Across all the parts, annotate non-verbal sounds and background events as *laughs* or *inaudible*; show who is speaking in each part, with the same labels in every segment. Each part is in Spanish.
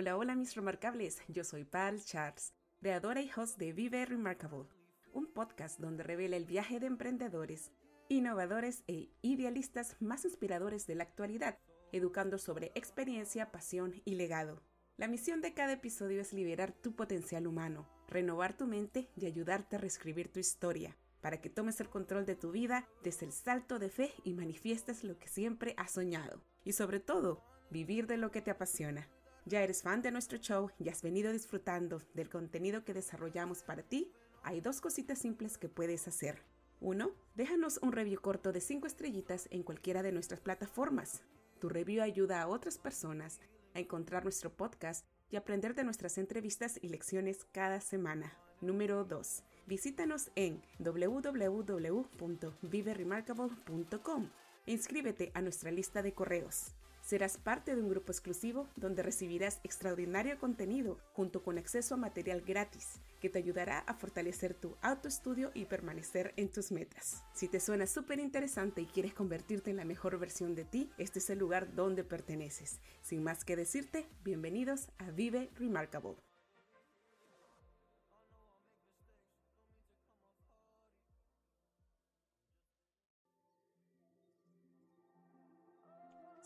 Speaker 1: Hola, hola mis remarcables, yo soy Pal Charles, creadora y host de Vive Remarkable, un podcast donde revela el viaje de emprendedores, innovadores e idealistas más inspiradores de la actualidad, educando sobre experiencia, pasión y legado. La misión de cada episodio es liberar tu potencial humano, renovar tu mente y ayudarte a reescribir tu historia, para que tomes el control de tu vida desde el salto de fe y manifiestes lo que siempre has soñado. Y sobre todo, vivir de lo que te apasiona. Ya eres fan de nuestro show y has venido disfrutando del contenido que desarrollamos para ti, hay dos cositas simples que puedes hacer. Uno, déjanos un review corto de 5 estrellitas en cualquiera de nuestras plataformas. Tu review ayuda a otras personas a encontrar nuestro podcast y aprender de nuestras entrevistas y lecciones cada semana. Número 2. Visítanos en www.viveremarkable.com e inscríbete a nuestra lista de correos. Serás parte de un grupo exclusivo donde recibirás extraordinario contenido junto con acceso a material gratis que te ayudará a fortalecer tu autoestudio y permanecer en tus metas. Si te suena súper interesante y quieres convertirte en la mejor versión de ti, este es el lugar donde perteneces. Sin más que decirte, bienvenidos a Vive Remarkable.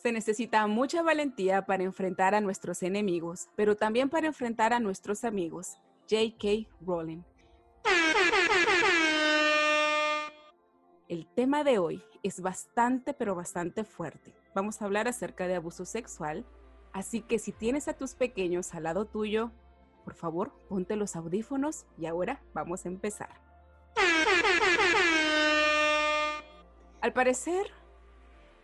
Speaker 1: Se necesita mucha valentía para enfrentar a nuestros enemigos, pero también para enfrentar a nuestros amigos. J.K. Rowling. El tema de hoy es bastante, pero bastante fuerte. Vamos a hablar acerca de abuso sexual, así que si tienes a tus pequeños al lado tuyo, por favor, ponte los audífonos y ahora vamos a empezar. Al parecer,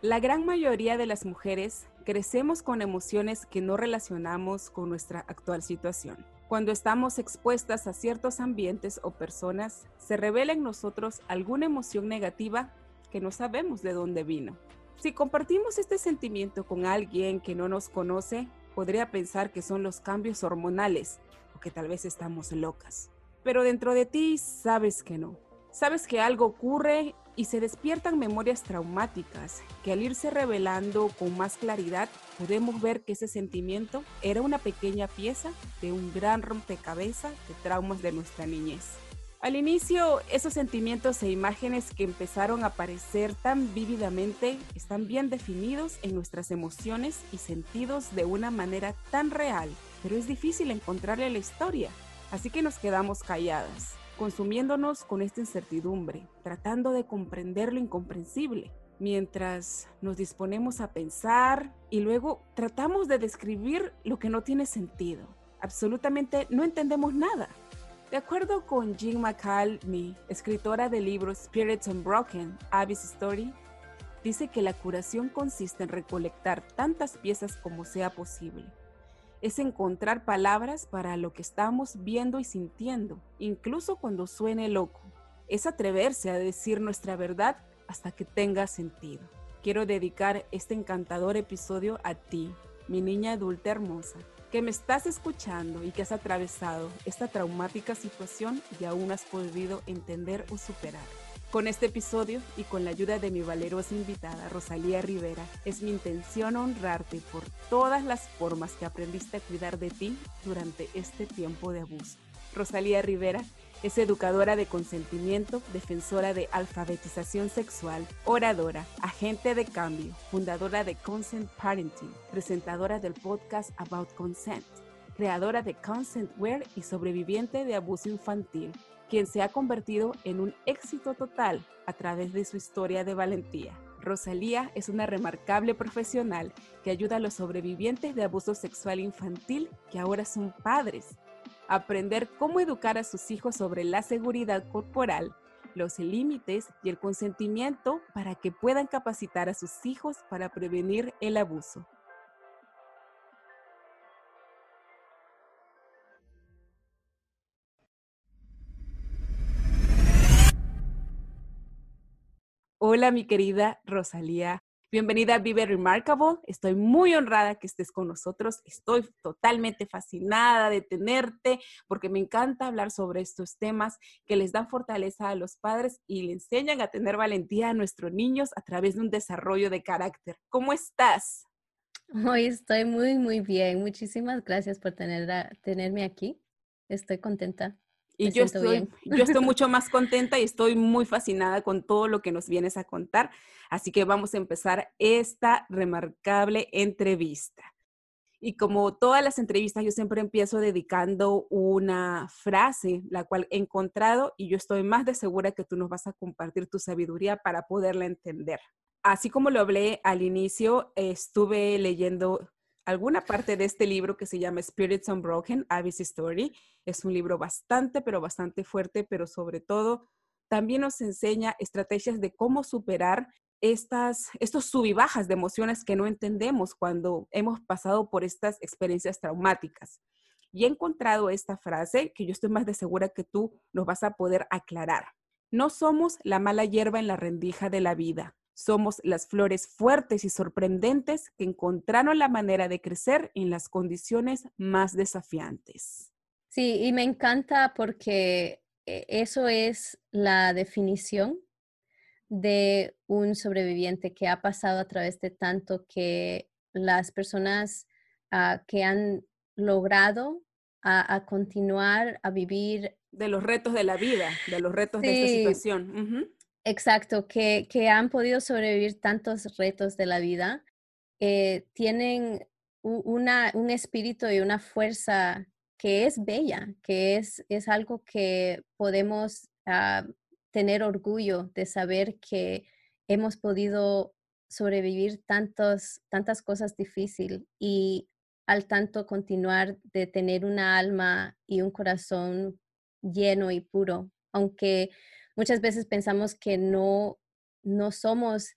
Speaker 1: la gran mayoría de las mujeres crecemos con emociones que no relacionamos con nuestra actual situación. Cuando estamos expuestas a ciertos ambientes o personas, se revela en nosotros alguna emoción negativa que no sabemos de dónde vino. Si compartimos este sentimiento con alguien que no nos conoce, podría pensar que son los cambios hormonales o que tal vez estamos locas. Pero dentro de ti sabes que no. Sabes que algo ocurre y se despiertan memorias traumáticas que al irse revelando con más claridad podemos ver que ese sentimiento era una pequeña pieza de un gran rompecabezas de traumas de nuestra niñez. Al inicio, esos sentimientos e imágenes que empezaron a aparecer tan vívidamente están bien definidos en nuestras emociones y sentidos de una manera tan real, pero es difícil encontrarle la historia, así que nos quedamos calladas consumiéndonos con esta incertidumbre, tratando de comprender lo incomprensible, mientras nos disponemos a pensar y luego tratamos de describir lo que no tiene sentido. Absolutamente no entendemos nada. De acuerdo con Jean McCallmy, escritora del libro Spirits Unbroken, Abby's Story, dice que la curación consiste en recolectar tantas piezas como sea posible es encontrar palabras para lo que estamos viendo y sintiendo, incluso cuando suene loco. Es atreverse a decir nuestra verdad hasta que tenga sentido. Quiero dedicar este encantador episodio a ti, mi niña adulta hermosa, que me estás escuchando y que has atravesado esta traumática situación y aún has podido entender o superar. Con este episodio y con la ayuda de mi valerosa invitada Rosalía Rivera, es mi intención honrarte por todas las formas que aprendiste a cuidar de ti durante este tiempo de abuso. Rosalía Rivera es educadora de consentimiento, defensora de alfabetización sexual, oradora, agente de cambio, fundadora de Consent Parenting, presentadora del podcast About Consent, creadora de Consentware y sobreviviente de abuso infantil quien se ha convertido en un éxito total a través de su historia de valentía. Rosalía es una remarcable profesional que ayuda a los sobrevivientes de abuso sexual infantil que ahora son padres aprender cómo educar a sus hijos sobre la seguridad corporal, los límites y el consentimiento para que puedan capacitar a sus hijos para prevenir el abuso. Hola mi querida Rosalía Bienvenida a Vive Remarkable. Estoy muy honrada que estés con nosotros. Estoy totalmente fascinada de tenerte porque me encanta hablar sobre estos temas que les dan fortaleza a los padres y le enseñan a tener valentía a nuestros niños a través de un desarrollo de carácter. ¿Cómo estás?
Speaker 2: Hoy estoy muy, muy bien. Muchísimas gracias por tener, tenerme aquí. Estoy contenta.
Speaker 1: Y yo estoy, yo estoy *laughs* mucho más contenta y estoy muy fascinada con todo lo que nos vienes a contar. Así que vamos a empezar esta remarcable entrevista. Y como todas las entrevistas, yo siempre empiezo dedicando una frase, la cual he encontrado y yo estoy más de segura que tú nos vas a compartir tu sabiduría para poderla entender. Así como lo hablé al inicio, estuve leyendo alguna parte de este libro que se llama Spirits Unbroken, Abby's Story. Es un libro bastante, pero bastante fuerte, pero sobre todo también nos enseña estrategias de cómo superar estas, estos sub bajas de emociones que no entendemos cuando hemos pasado por estas experiencias traumáticas. Y he encontrado esta frase que yo estoy más de segura que tú nos vas a poder aclarar. No somos la mala hierba en la rendija de la vida. Somos las flores fuertes y sorprendentes que encontraron la manera de crecer en las condiciones más desafiantes.
Speaker 2: Sí, y me encanta porque eh, eso es la definición de un sobreviviente que ha pasado a través de tanto que las personas ah, que han logrado a, continuar a vivir.
Speaker 1: De los retos de la vida, de los retos de esta situación.
Speaker 2: Exacto, que, que, han podido sobrevivir tantos retos de la vida, eh, tienen una, un espíritu y una fuerza que es bella, que es, es algo que podemos ah, tener orgullo de saber que hemos podido sobrevivir tantos, tantas cosas difíciles y al tanto continuar de tener una alma y un corazón lleno y puro, aunque muchas veces pensamos que no, no somos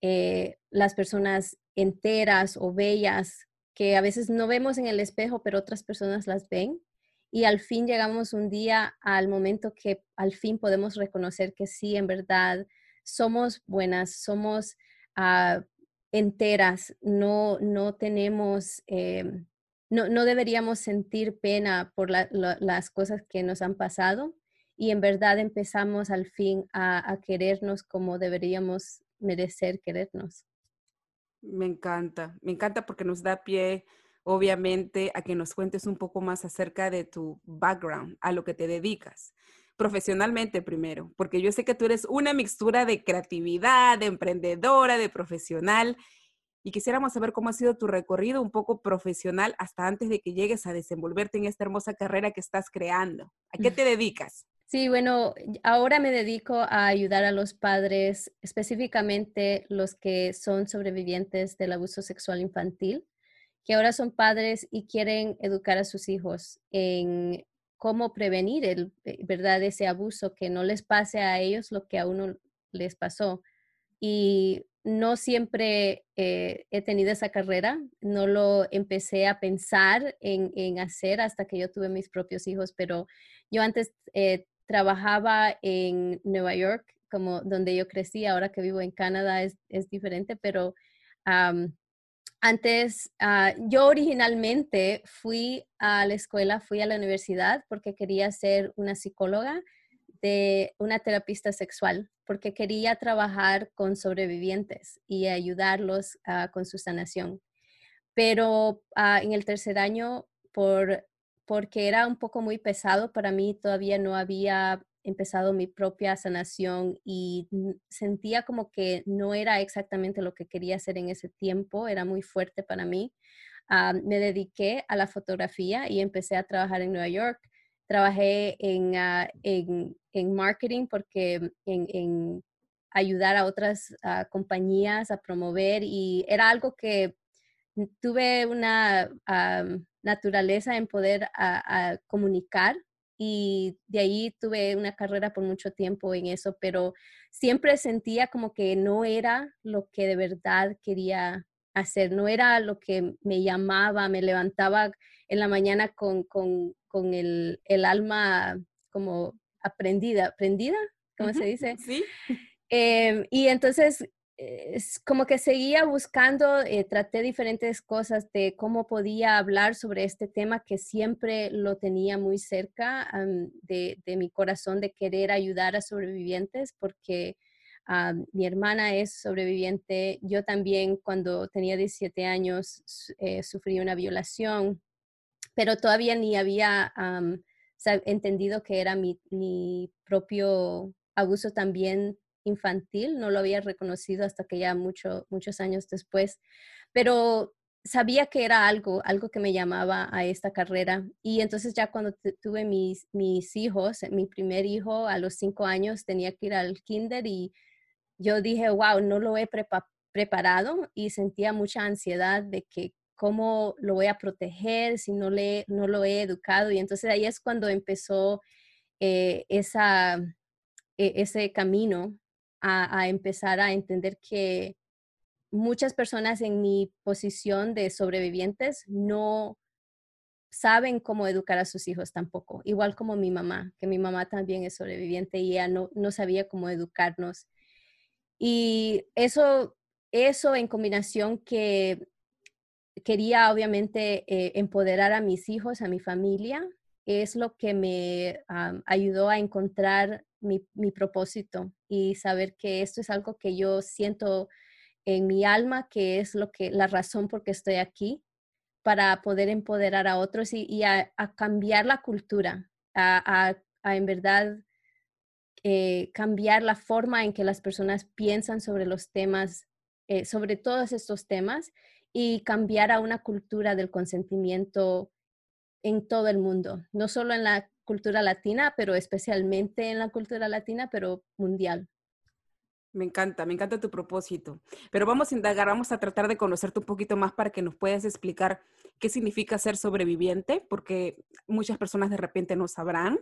Speaker 2: eh, las personas enteras o bellas que a veces no vemos en el espejo, pero otras personas las ven. Y al fin llegamos un día al momento que al fin podemos reconocer que sí, en verdad, somos buenas, somos ah, enteras, no, no tenemos, em, no, no, deberíamos sentir pena por las cosas que nos han pasado, y en verdad empezamos al fin a, querernos como deberíamos merecer querernos.
Speaker 1: Me encanta, me encanta porque nos da pie, obviamente, a que nos cuentes un poco más acerca de tu background, a lo que te dedicas profesionalmente primero, porque yo sé que tú eres una mixtura de creatividad, de emprendedora, de profesional, y quisiéramos saber cómo ha sido tu recorrido un poco profesional hasta antes de que llegues a desenvolverte en esta hermosa carrera que estás creando. ¿A qué te dedicas?
Speaker 2: Sí, bueno, ahora me dedico a ayudar a los padres, específicamente los que son sobrevivientes del abuso sexual infantil, que ahora son padres y quieren educar a sus hijos en cómo prevenir eh, ¿verdad? ese abuso, que no les pase a ellos lo que a uno les pasó. Y no siempre eh, he tenido esa carrera, no lo empecé a pensar en, hacer hasta que yo tuve mis propios hijos, pero yo antes eh, trabajaba en Nueva York, como donde yo crecí, ahora que vivo en Canadá es, diferente, pero antes, ah, yo originalmente fui a la escuela, fui a la universidad porque quería ser una psicóloga de una terapista sexual, porque quería trabajar con sobrevivientes y ayudarlos ah, con su sanación. Pero ah, en el tercer año, por porque era un poco muy pesado para mí, todavía no había empezado mi propia sanación y sentía como que no era exactamente lo que quería hacer en ese tiempo, era muy fuerte para mí. Ah, me dediqué a la fotografía y empecé a trabajar en Nueva York. Trabajé en, ah, en, marketing porque en, en ayudar a otras ah, compañías a promover y era algo que tuve una naturaleza en poder a, comunicar y de ahí tuve una carrera por mucho tiempo en eso, pero siempre sentía como que no era lo que de verdad quería hacer, no era lo que me llamaba, me levantaba en la mañana con, con, con el, el, alma como aprendida, aprendida, ¿cómo se dice?
Speaker 1: Sí.
Speaker 2: Em, y entonces es como que seguía buscando, eh, traté diferentes cosas de cómo podía hablar sobre este tema que siempre lo tenía muy cerca de, de, mi corazón de querer ayudar a sobrevivientes porque mi hermana es sobreviviente. Yo también cuando tenía 17 años eh, sufrí una violación, pero todavía ni había entendido que era mi, mi propio abuso también infantil, no lo había reconocido hasta que ya mucho, muchos años después, pero sabía que era algo, algo que me llamaba a esta carrera. Y entonces ya cuando tuve mis, mis hijos, mi primer hijo a los cinco años tenía que ir al kinder y yo dije, wow, no lo he preparado y sentía mucha ansiedad de que cómo lo voy a proteger si no, le, no lo he educado. Y entonces ahí es cuando empezó eh, esa, e, ese camino a, empezar a entender que muchas personas en mi posición de sobrevivientes no saben cómo educar a sus hijos tampoco, igual como mi mamá, que mi mamá también es sobreviviente y ella no, no sabía cómo educarnos. Y eso, eso en combinación que quería obviamente eh, empoderar a mis hijos, a mi familia, es lo que me ayudó a encontrar mi, propósito y saber que esto es algo que yo siento en mi alma, que es lo que la razón por que estoy aquí para poder empoderar a otros y, a, cambiar la cultura, a, en verdad eh, cambiar la forma en que las personas piensan sobre los temas, eh, sobre todos estos temas y cambiar a una cultura del consentimiento en todo el mundo, no solo en la cultura latina, pero especialmente en la cultura latina, pero mundial.
Speaker 1: Me encanta, me encanta tu propósito. Pero vamos a indagar, vamos a tratar de conocerte un poquito más para que nos puedas explicar qué significa ser sobreviviente, porque muchas personas de repente no sabrán,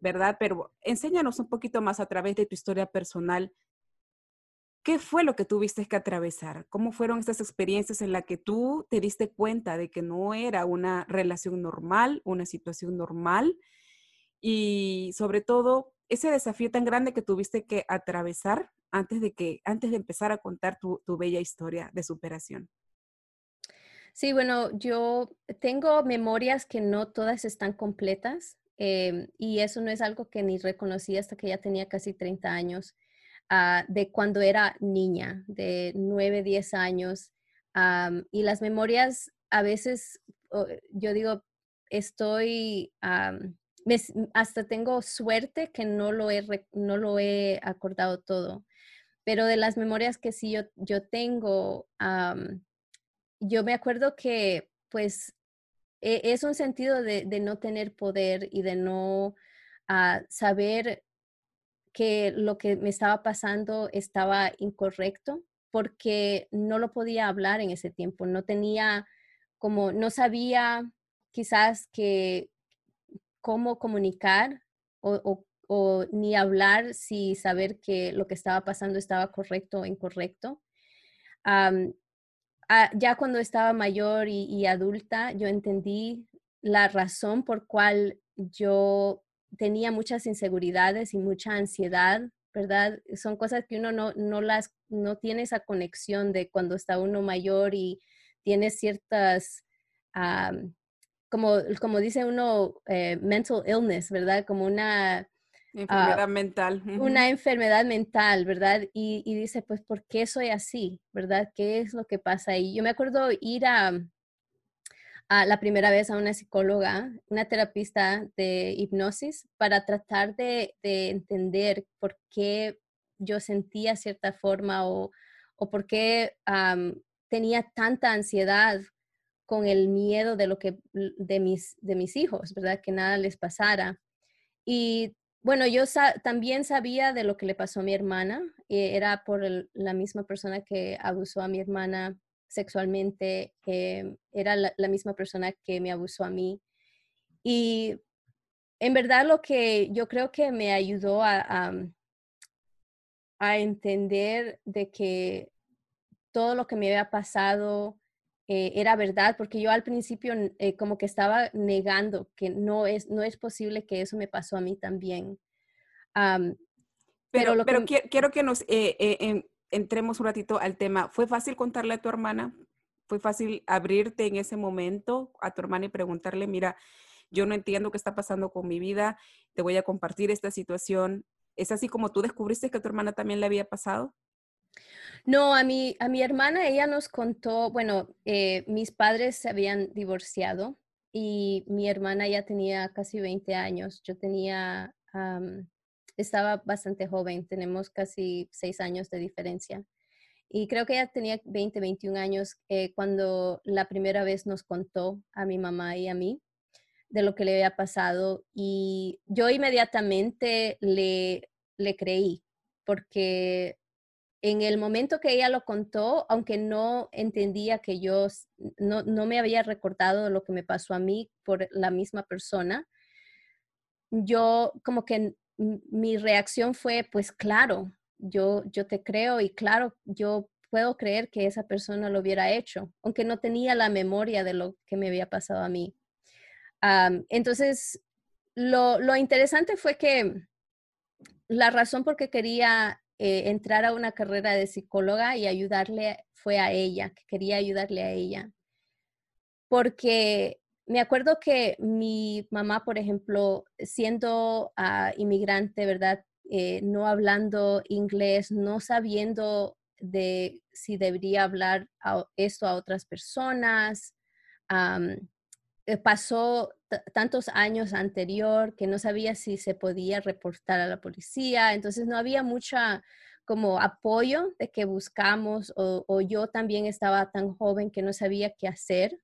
Speaker 1: ¿verdad? Pero enséñanos un poquito más a través de tu historia personal ¿Qué fue lo que tuviste que atravesar? ¿Cómo fueron estas experiencias en las que tú te diste cuenta de que no era una relación normal, una situación normal? Y sobre todo, ese desafío tan grande que tuviste que atravesar antes de, que, antes de empezar a contar tu, bella historia de superación.
Speaker 2: Sí, bueno, yo tengo memorias que no todas están completas em, y eso no es algo que ni reconocí hasta que ya tenía casi 30 años. Ah, de cuando era niña, de 9, 10 años. y las memorias a veces, yo digo, estoy, hasta tengo suerte que no lo, he, no lo he acordado todo, pero de las memorias que sí yo, yo tengo, yo me acuerdo que pues e, es un sentido de, no tener poder y de no ah, saber que lo que me estaba pasando estaba incorrecto porque no lo podía hablar en ese tiempo, no tenía como, no sabía quizás que cómo comunicar o, ni hablar si saber que lo que estaba pasando estaba correcto o incorrecto. Ah, ya cuando estaba mayor y, y, adulta, yo entendí la razón por cual yo tenía muchas inseguridades y mucha ansiedad, ¿verdad? Son cosas que uno no, no las, no tiene esa conexión de cuando está uno mayor y tiene ciertas, como, como dice uno, eh, mental illness, ¿verdad? Como una...
Speaker 1: Enfermedad mental.
Speaker 2: Una enfermedad mental, ¿verdad? Y, y, dice, pues, ¿por qué soy así? ¿Verdad? ¿Qué es lo que pasa? Y yo me acuerdo ir a, la primera vez a una psicóloga, una terapista de hipnosis, para tratar de, entender por qué yo sentía cierta forma o, por qué tenía tanta ansiedad con el miedo de lo que de mis, de mis hijos, ¿verdad? Que nada les pasara. Y bueno, yo también sabía de lo que le pasó a mi hermana. era por la misma persona que abusó a mi hermana sexualmente, em, era la, misma persona que me abusó a mí. Y en verdad lo que yo creo que me ayudó a, a, entender de que todo lo que me había pasado eh, era verdad, porque yo al principio eh, como que estaba negando que no es, no es posible que eso me pasó a mí también.
Speaker 1: pero, pero, quiero que nos eh, entremos un ratito al tema. ¿Fue fácil contarle a tu hermana? ¿Fue fácil abrirte en ese momento a tu hermana y preguntarle, mira, yo no entiendo qué está pasando con mi vida, te voy a compartir esta situación? ¿Es así como tú descubriste que a tu hermana también le había pasado?
Speaker 2: No, a mi, a mi hermana, ella nos contó, bueno, eh, mis padres se habían divorciado y mi hermana ya tenía casi 20 años. Yo tenía estaba bastante joven, tenemos casi seis años de diferencia. Y creo que ella tenía 20, 21 años eh, cuando la primera vez nos contó a mi mamá y a mí de lo que le había pasado. Y yo inmediatamente le, le creí, porque en el momento que ella lo contó, aunque no entendía que yo no, no me había recordado lo que me pasó a mí por la misma persona, yo como que mi reacción fue, pues claro, yo, yo te creo y claro, yo puedo creer que esa persona lo hubiera hecho, aunque no tenía la memoria de lo que me había pasado a mí. entonces, lo, lo, interesante fue que la razón por que quería eh, entrar a una carrera de psicóloga y ayudarle fue a ella, que quería ayudarle a ella. Porque me acuerdo que mi mamá, por ejemplo, siendo ah, inmigrante, ¿verdad? Eh, no hablando inglés, no sabiendo de si debería hablar esto a otras personas. Eh, pasó tantos años anterior que no sabía si se podía reportar a la policía, entonces no había mucha como apoyo de que buscamos o yo también estaba tan joven que no sabía qué hacer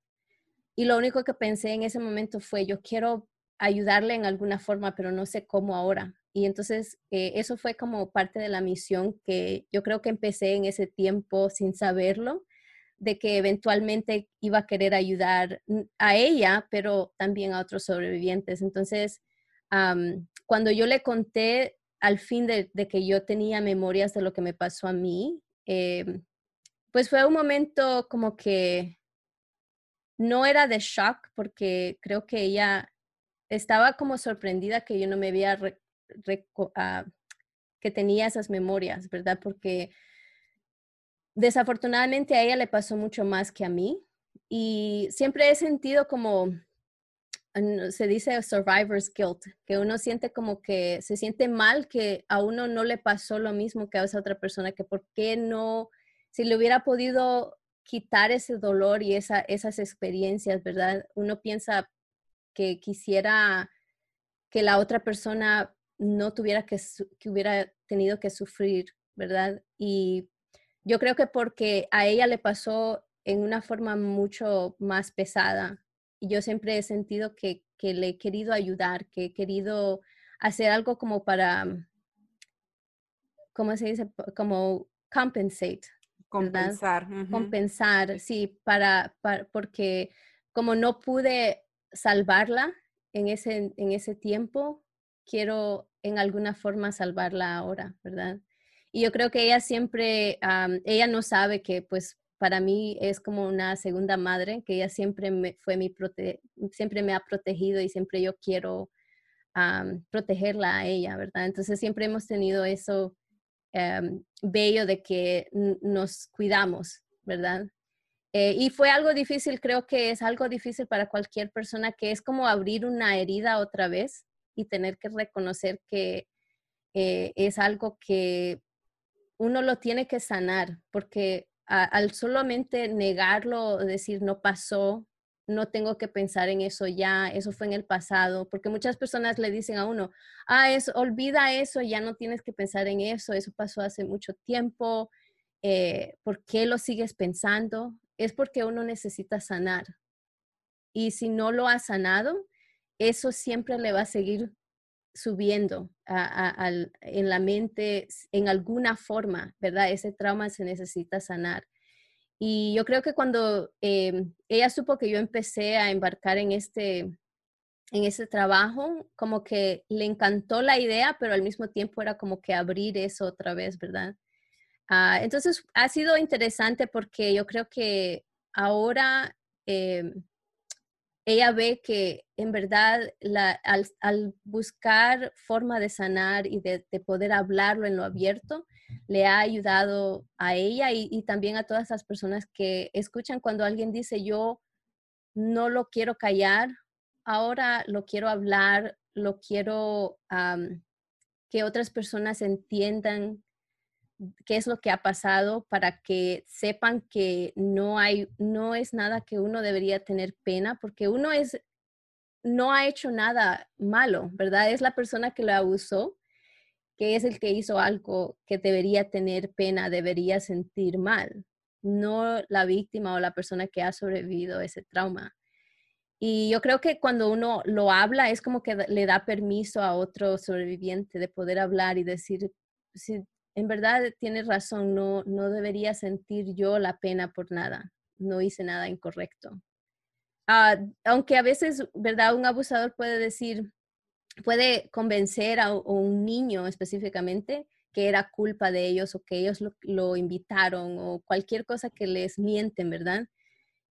Speaker 2: y lo único que pensé en ese momento fue, yo quiero ayudarle en alguna forma, pero no sé cómo ahora. Y entonces eh, eso fue como parte de la misión que yo creo que empecé en ese tiempo sin saberlo, de que eventualmente iba a querer ayudar a ella, pero también a otros sobrevivientes. Entonces, cuando yo le conté al fin de, que yo tenía memorias de lo que me pasó a mí, em, pues fue un momento como que no era de shock porque creo que ella estaba como sorprendida que yo no me había, ah, que tenía esas memorias, ¿verdad? Porque desafortunadamente a ella le pasó mucho más que a mí y siempre he sentido como, se dice survivor's guilt, que uno siente como que se siente mal que a uno no le pasó lo mismo que a esa otra persona, que por qué no, si le hubiera podido quitar ese dolor y esa, esas experiencias, ¿verdad? Uno piensa que quisiera que la otra persona no tuviera que, que hubiera tenido que sufrir, ¿verdad? Y yo creo que porque a ella le pasó en una forma mucho más pesada. Y yo siempre he sentido que, que le he querido ayudar, que he querido hacer algo como para, ¿cómo se dice? Como compensate,
Speaker 1: Compensar.
Speaker 2: Compensar, sí, para, porque como no pude salvarla en ese, en ese tiempo, quiero en alguna forma salvarla ahora, ¿verdad? Y yo creo que ella siempre, ella no sabe que pues para mí es como una segunda madre, que ella siempre me, fue mi prote siempre me ha protegido y siempre yo quiero protegerla a ella, ¿verdad? Entonces siempre hemos tenido eso Em, bello de que nos cuidamos, ¿verdad? Eh, y fue algo difícil, creo que es algo difícil para cualquier persona, que es como abrir una herida otra vez y tener que reconocer que eh, es algo que uno lo tiene que sanar, porque al solamente negarlo, decir no pasó, no tengo que pensar en eso ya, eso fue en el pasado, porque muchas personas le dicen a uno, ah, eso, olvida eso, ya no tienes que pensar en eso, eso pasó hace mucho tiempo, eh, ¿por qué lo sigues pensando? Es porque uno necesita sanar. Y si no lo ha sanado, eso siempre le va a seguir subiendo en la mente en alguna forma, ¿verdad? Ese trauma se necesita sanar. Y yo creo que cuando em, ella supo que yo empecé a embarcar en este, en ese trabajo, como que le encantó la idea, pero al mismo tiempo era como que abrir eso otra vez, ¿verdad? Ah, entonces ha sido interesante porque yo creo que ahora em, ella ve que en verdad al, buscar forma de sanar y de, poder hablarlo en lo abierto, le ha ayudado a ella y, también a todas las personas que escuchan cuando alguien dice yo no lo quiero callar, ahora lo quiero hablar, lo quiero que otras personas entiendan qué es lo que ha pasado para que sepan que no hay, no es nada que uno debería tener pena, porque uno es, no ha hecho nada malo, ¿verdad? Es la persona que lo abusó, que es el que hizo algo que debería tener pena, debería sentir mal, no la víctima o la persona que ha sobrevivido ese trauma. Y yo creo que cuando uno lo habla es como que le da permiso a otro sobreviviente de poder hablar y decir, si en verdad tienes razón, no, no debería sentir yo la pena por nada, no hice nada incorrecto. Ah, aunque a veces, ¿verdad? Un abusador puede decir, puede convencer a, un niño específicamente que era culpa de ellos o que ellos lo, invitaron o cualquier cosa que les mienten, ¿verdad?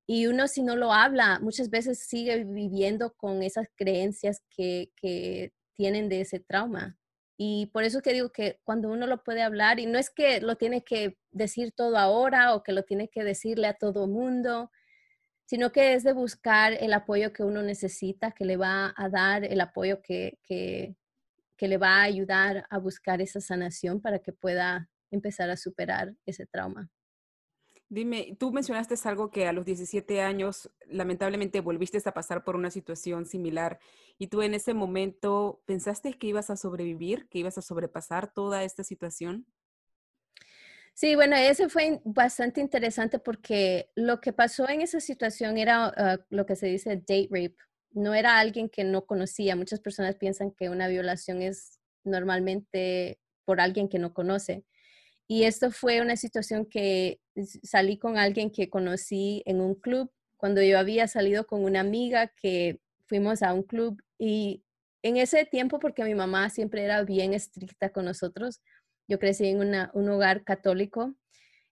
Speaker 2: Y uno si no lo habla, muchas veces sigue viviendo con esas creencias que, que tienen de ese trauma. Y por eso que digo que cuando uno lo puede hablar, y no es que lo tiene que decir todo ahora o que lo tiene que decirle a todo mundo, sino que es de buscar el apoyo que uno necesita, que le va a dar el apoyo que, que, le va a ayudar a buscar esa sanación para que pueda empezar a superar ese trauma.
Speaker 1: Dime, tú mencionaste algo que a los 17 años lamentablemente volviste a pasar por una situación similar y tú en ese momento pensaste que ibas a sobrevivir, que ibas a sobrepasar toda esta situación.
Speaker 2: Sí, bueno, ese fue bastante interesante porque lo que pasó en esa situación era ah, lo que se dice date rape. No era alguien que no conocía. Muchas personas piensan que una violación es normalmente por alguien que no conoce. Y esto fue una situación que salí con alguien que conocí en un club cuando yo había salido con una amiga que fuimos a un club y en ese tiempo, porque mi mamá siempre era bien estricta con nosotros, yo crecí en un hogar católico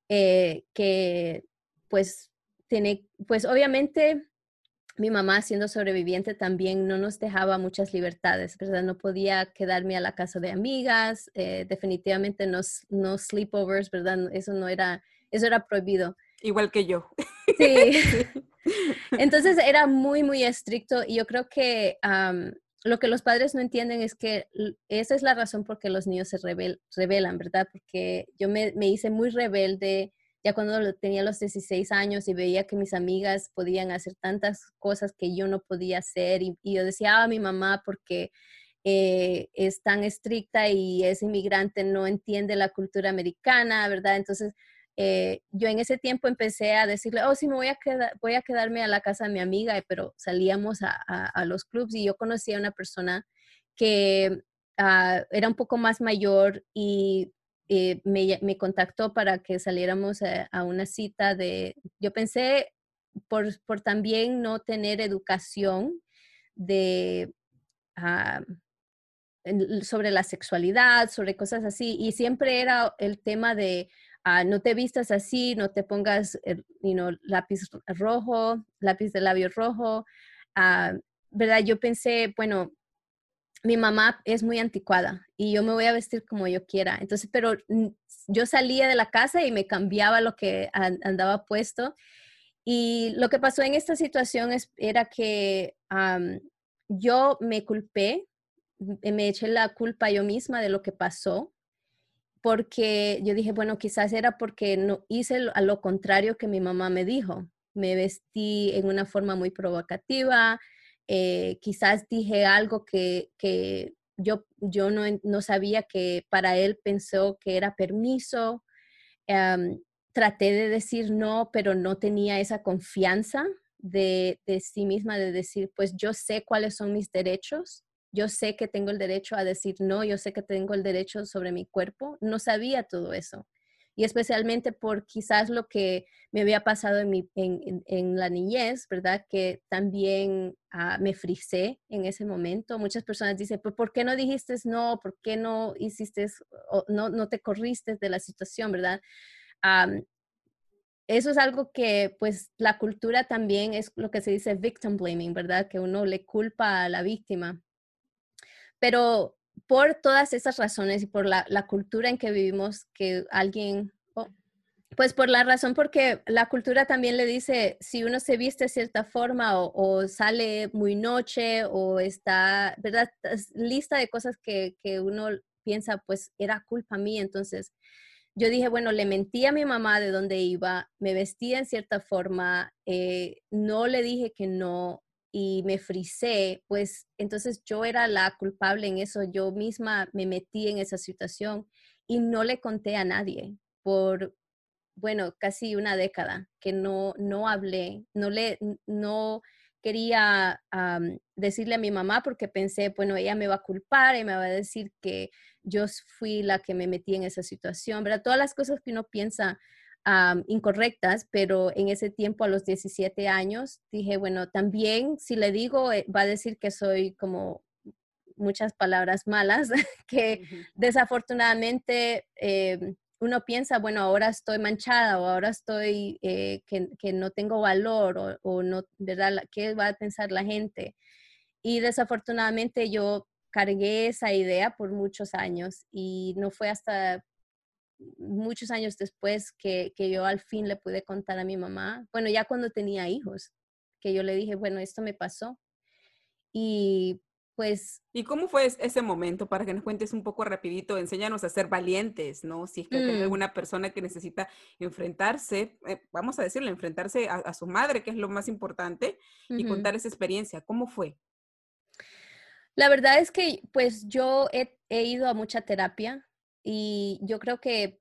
Speaker 2: eh, que pues tiene, pues obviamente mi mamá siendo sobreviviente también no nos dejaba muchas libertades, ¿verdad? No podía quedarme a la casa de amigas, eh, definitivamente no, no sleepovers, ¿verdad? Eso no era, eso era prohibido.
Speaker 1: Igual que yo.
Speaker 2: Sí. *laughs* Entonces era muy, muy estricto y yo creo que lo que los padres no entienden es que esa es la razón por qué los niños se rebelan, ¿verdad? Porque yo me, me hice muy rebelde ya cuando tenía los 16 años y veía que mis amigas podían hacer tantas cosas que yo no podía hacer y, yo decía, ah, mi mamá porque eh, es tan estricta y es inmigrante, no entiende la cultura americana, ¿verdad? Entonces, eh, yo en ese tiempo empecé a decirle, oh, sí, me voy a, quedar, voy a quedarme a la casa de mi amiga, pero salíamos a, los clubs y yo conocí a una persona que ah, era un poco más mayor y eh, me, contactó para que saliéramos a, una cita de, yo pensé por, también no tener educación de, ah, sobre la sexualidad, sobre cosas así, y siempre era el tema de, ah, no te vistas así, no te pongas lápiz rojo, lápiz de labio rojo, ah, ¿verdad? Yo pensé, bueno, mi mamá es muy anticuada y yo me voy a vestir como yo quiera. Entonces, pero yo salía de la casa y me cambiaba lo que andaba puesto. Y lo que pasó en esta situación es, era que yo me culpé, me eché la culpa yo misma de lo que pasó, porque yo dije, bueno, quizás era porque no hice a lo contrario que mi mamá me dijo. Me vestí en una forma muy provocativa, eh, quizás dije algo que, yo, yo no, sabía que para él pensó que era permiso. traté de decir no, pero no tenía esa confianza de, de, sí misma, de decir, pues yo sé cuáles son mis derechos, yo sé que tengo el derecho a decir no, yo sé que tengo el derecho sobre mi cuerpo. No sabía todo eso. y especialmente por quizás lo que me había pasado en, mi, en, la niñez, ¿verdad? Que también ah, me frisé en ese momento. Muchas personas dicen, pues, ¿por qué no dijiste no? ¿Por qué no hiciste, no, no te corriste de la situación, ¿verdad? eso es algo que, pues, la cultura también es lo que se dice victim blaming, ¿verdad? Que uno le culpa a la víctima. Pero por todas esas razones y por la, cultura en que vivimos, que alguien, pues por la razón porque la cultura también le dice, si uno se viste de cierta forma o, sale muy noche o está, ¿verdad? Lista de cosas que, que uno piensa, pues era culpa mía. Entonces, yo dije, bueno, le mentí a mi mamá de dónde iba, me vestía en cierta forma, eh, no le dije que no, y me frisé, pues entonces yo era la culpable en eso, yo misma me metí en esa situación y no le conté a nadie por, bueno, casi una década que no, no hablé, no le, no quería decirle a mi mamá porque pensé, bueno, ella me va a culpar y me va a decir que yo fui la que me metí en esa situación, ¿verdad? Todas las cosas que uno piensa incorrectas, pero en ese tiempo, a los 17 años, dije, bueno, también si le digo, eh, va a decir que soy como muchas palabras malas, *laughs* que desafortunadamente em, uno piensa, bueno, ahora estoy manchada o ahora estoy, eh, que, no tengo valor o, o, no, ¿verdad? ¿Qué va a pensar la gente? Y desafortunadamente yo cargué esa idea por muchos años y no fue hasta muchos años después que, yo al fin le pude contar a mi mamá, bueno, ya cuando tenía hijos, que yo le dije, bueno, esto me pasó. Y pues...
Speaker 1: ¿Y cómo fue ese momento? Para que nos cuentes un poco rapidito, enséñanos a ser valientes, ¿no? Si es que hay mm. alguna persona que necesita enfrentarse, eh, vamos a decirle, enfrentarse a, su madre, que es lo más importante, y contar esa experiencia. ¿Cómo fue?
Speaker 2: La verdad es que pues yo he, he ido a mucha terapia y yo creo que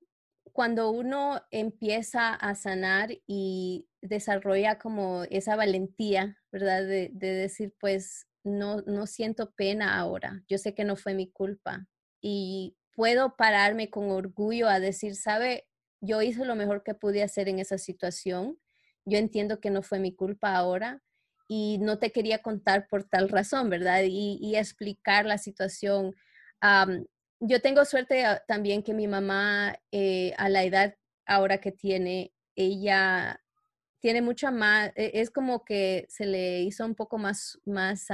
Speaker 2: cuando uno empieza a sanar y desarrolla como esa valentía, ¿verdad? De, decir, pues no, no siento pena ahora, yo sé que no fue mi culpa y puedo pararme con orgullo a decir, sabe, yo hice lo mejor que pude hacer en esa situación, yo entiendo que no fue mi culpa ahora y no te quería contar por tal razón, ¿verdad? Y, explicar la situación yo tengo suerte ah, también que mi mamá, eh, a la edad ahora que tiene, ella tiene mucha más, e, es como que se le hizo un poco más, más,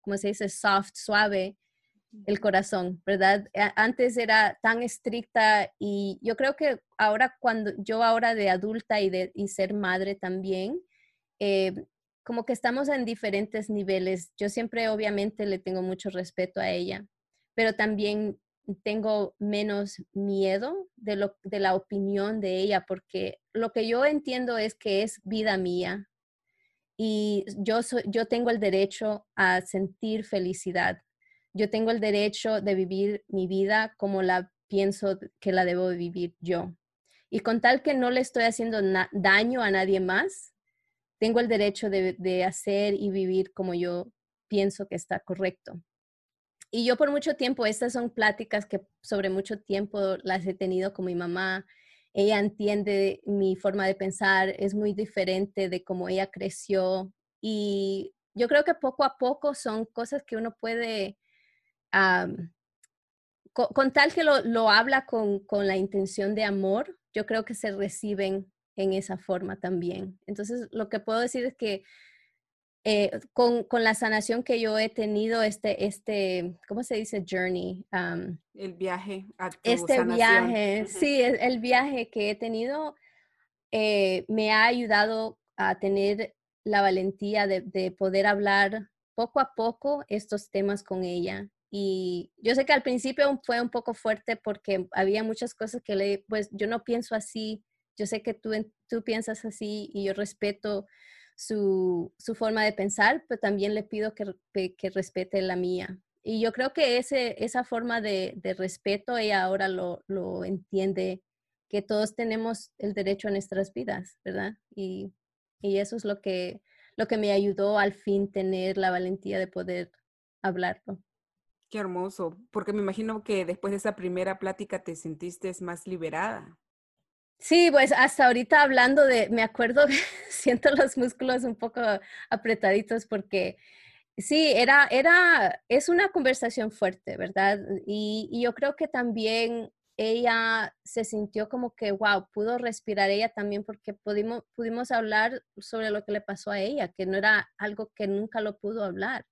Speaker 2: ¿cómo se dice? Soft, suave el corazón, ¿verdad? Antes era tan estricta y yo creo que ahora cuando yo ahora de adulta y de y ser madre también, eh, como que estamos en diferentes niveles. Yo siempre obviamente le tengo mucho respeto a ella, pero también tengo menos miedo de, lo, de la opinión de ella, porque lo que yo entiendo es que es vida mía y yo, yo tengo el derecho a sentir felicidad. Yo tengo el derecho de vivir mi vida como la pienso que la debo vivir yo. Y con tal que no le estoy haciendo daño a nadie más, tengo el derecho de, de hacer y vivir como yo pienso que está correcto. Y yo por mucho tiempo, estas son pláticas que sobre mucho tiempo las he tenido con mi mamá. Ella entiende mi forma de pensar, es muy diferente de cómo ella creció. Y yo creo que poco a poco son cosas que uno puede, con, tal que lo, lo habla con, con la intención de amor, yo creo que se reciben en esa forma también. Entonces, lo que puedo decir es que eh, con, con, la sanación que yo he tenido, este, este, ¿cómo se dice? Journey.
Speaker 1: el viaje a
Speaker 2: Este viaje, sí, el, viaje que he tenido eh, me ha ayudado a tener la valentía de, de, poder hablar poco a poco estos temas con ella. Y yo sé que al principio fue un poco fuerte porque había muchas cosas que le, pues yo no pienso así, yo sé que tú, tú piensas así y yo respeto su, forma de pensar, pero también le pido que, que, respete la mía. Y yo creo que ese, esa forma de, respeto, ella ahora lo, lo, entiende, que todos tenemos el derecho a nuestras vidas, ¿verdad? Y, y eso es lo que, lo que me ayudó al fin tener la valentía de poder hablarlo.
Speaker 1: Qué hermoso, porque me imagino que después de esa primera plática te sentiste más liberada.
Speaker 2: Sí, pues hasta ahorita hablando de, me acuerdo, *laughs* siento los músculos un poco apretaditos porque sí, era, era, es una conversación fuerte, ¿verdad? Y, yo creo que también ella se sintió como que, wow, pudo respirar ella también porque pudimos, pudimos hablar sobre lo que le pasó a ella, que no era algo que nunca lo pudo hablar.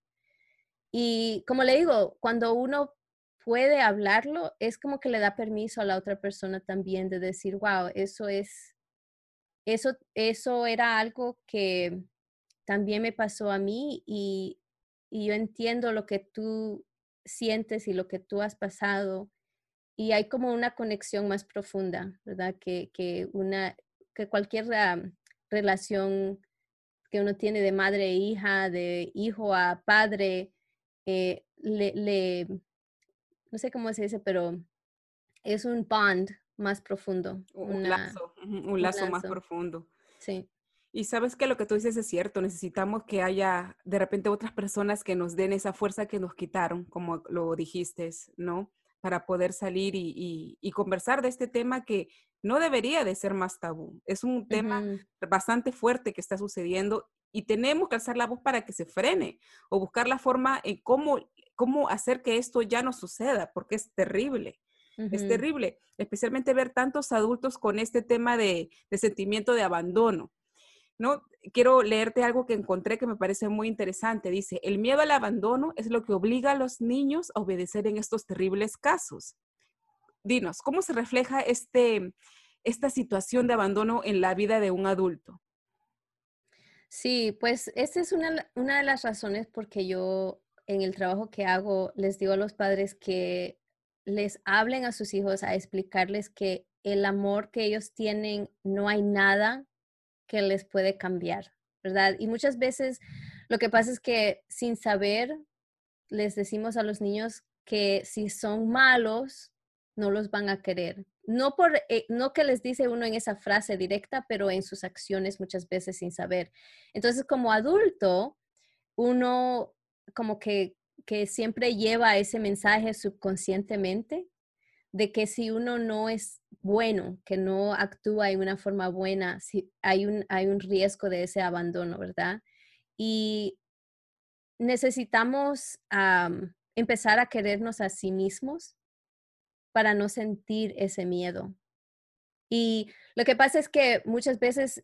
Speaker 2: Y como le digo, cuando uno puede hablarlo, es como que le da permiso a la otra persona también de decir, wow, eso es, eso, eso era algo que también me pasó a mí y, y yo entiendo lo que tú sientes y lo que tú has pasado y hay como una conexión más profunda, ¿verdad? Que, que una, que cualquier relación que uno tiene de madre e hija, de hijo a padre, eh, le, no sé cómo se dice, pero es un bond más profundo.
Speaker 1: Un lazo, un lazo, más profundo.
Speaker 2: Sí.
Speaker 1: Y sabes que lo que tú dices es cierto, necesitamos que haya de repente otras personas que nos den esa fuerza que nos quitaron, como lo dijiste, ¿no? Para poder salir y, conversar de este tema que no debería de ser más tabú. Es un tema bastante fuerte que está sucediendo y tenemos que alzar la voz para que se frene o buscar la forma en cómo cómo hacer que esto ya no suceda, porque es terrible. Es terrible, especialmente ver tantos adultos con este tema de, sentimiento de abandono. ¿no? Quiero leerte algo que encontré que me parece muy interesante. Dice, el miedo al abandono es lo que obliga a los niños a obedecer en estos terribles casos. Dinos, ¿cómo se refleja este, esta situación de abandono en la vida de un adulto?
Speaker 2: Sí, pues esa es una, una de las razones por que yo en el trabajo que hago, les digo a los padres que les hablen a sus hijos a explicarles que el amor que ellos tienen no hay nada que les puede cambiar, ¿verdad? Y muchas veces lo que pasa es que sin saber les decimos a los niños que si son malos no los van a querer. No por eh, no que les dice uno en esa frase directa, pero en sus acciones muchas veces sin saber. Entonces, como adulto, uno como que, que siempre lleva ese mensaje subconscientemente de que si uno no es bueno, que no actúa de una forma buena, si hay, un, hay un riesgo de ese abandono, ¿verdad? Y necesitamos empezar a querernos a sí mismos para no sentir ese miedo. Y lo que pasa es que muchas veces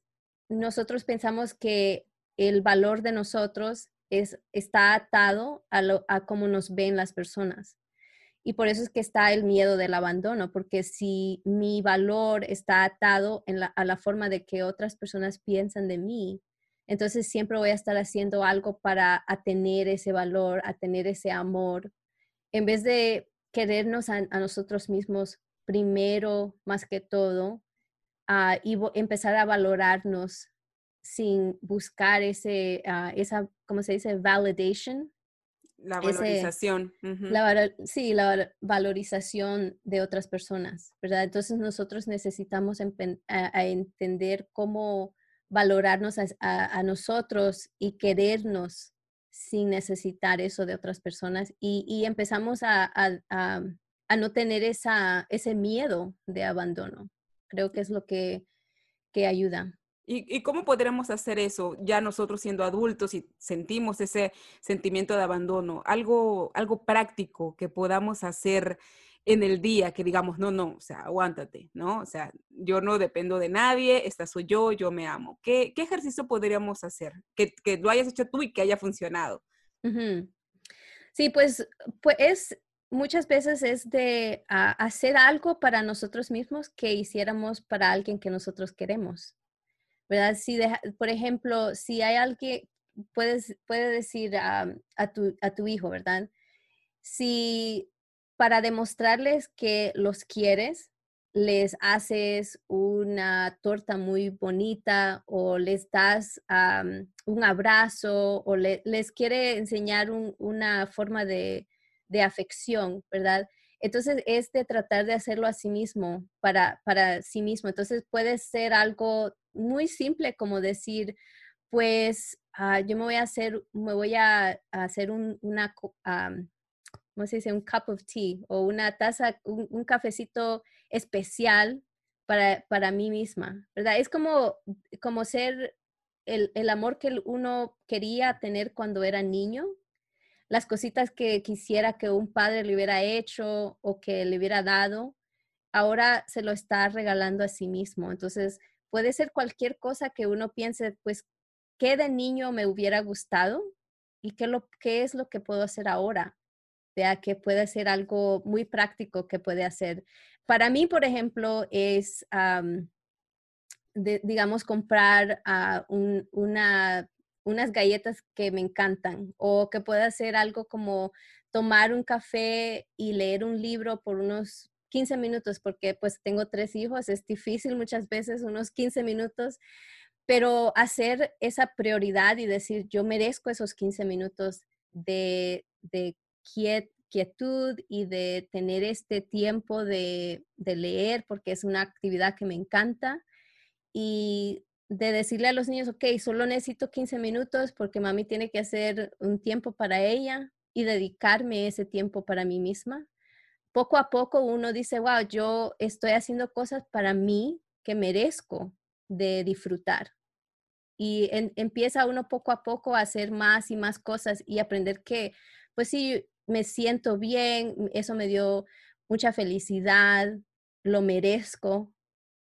Speaker 2: nosotros pensamos que el valor de nosotros es, está atado a, lo, a cómo nos ven las personas. Y por eso es que está el miedo del abandono, porque si mi valor está atado a la forma de que otras personas piensan de mí, entonces siempre voy a estar haciendo algo para tener ese valor, a tener ese amor, en vez de querernos a, nosotros mismos primero, más que todo, uh, y empezar a valorarnos sin buscar ese, uh, esa, ¿cómo se dice? Validation.
Speaker 1: La valorización.
Speaker 2: sí, la valorización de otras personas, ¿verdad? Entonces nosotros necesitamos entender cómo valorarnos a, nosotros y querernos sin necesitar eso de otras personas y, y empezamos a, a, no tener esa, ese miedo de abandono. Creo que es lo que, que ayuda.
Speaker 1: ¿Y, cómo podremos hacer eso ya nosotros siendo adultos y sentimos ese sentimiento de abandono? Algo, algo práctico que podamos hacer en el día, que digamos, no, no, o sea, aguántate, ¿no? O sea, yo no dependo de nadie, esta soy yo, yo me amo. ¿Qué, qué ejercicio podríamos hacer? Que, que, lo hayas hecho tú y que haya funcionado.
Speaker 2: Sí, pues, pues muchas veces es de hacer algo para nosotros mismos que hiciéramos para alguien que nosotros queremos. ¿Verdad? Si, por ejemplo, si hay alguien, puedes, puede decir a, tu, a tu hijo, ¿verdad? Si para demostrarles que los quieres, les haces una torta muy bonita o les das un abrazo o les quiere enseñar una forma de, de, afección, ¿verdad? Entonces es de tratar de hacerlo a sí mismo, para, para sí mismo. Entonces puede ser algo muy simple como decir, pues ah, yo me voy a hacer, me voy a, hacer un, una, ¿cómo se dice? Un cup of tea o una taza, un, cafecito especial para, para mí misma, ¿verdad? Es como, como ser el, el amor que uno quería tener cuando era niño, las cositas que quisiera que un padre le hubiera hecho o que le hubiera dado, ahora se lo está regalando a sí mismo. Entonces, puede ser cualquier cosa que uno piense, pues, ¿qué de niño me hubiera gustado? ¿Y qué, lo, qué es lo que puedo hacer ahora? Vea que puede ser algo muy práctico que puede hacer. Para mí, por ejemplo, es, digamos, comprar ah, una, unas galletas que me encantan o que pueda hacer algo como tomar un café y leer un libro por unos 15 minutos, porque pues tengo tres hijos, es difícil muchas veces, unos 15 minutos, pero hacer esa prioridad y decir, yo merezco esos 15 minutos de, quietud y de tener este tiempo de, de leer, porque es una actividad que me encanta. Y de decirle a los niños, ok, solo necesito 15 minutos porque mami tiene que hacer un tiempo para ella y dedicarme ese tiempo para mí misma. Poco a poco uno dice, wow, yo estoy haciendo cosas para mí que merezco de disfrutar. Y empieza uno poco a poco a hacer más y más cosas y aprender que, pues sí, me siento bien, eso me dio mucha felicidad, lo merezco,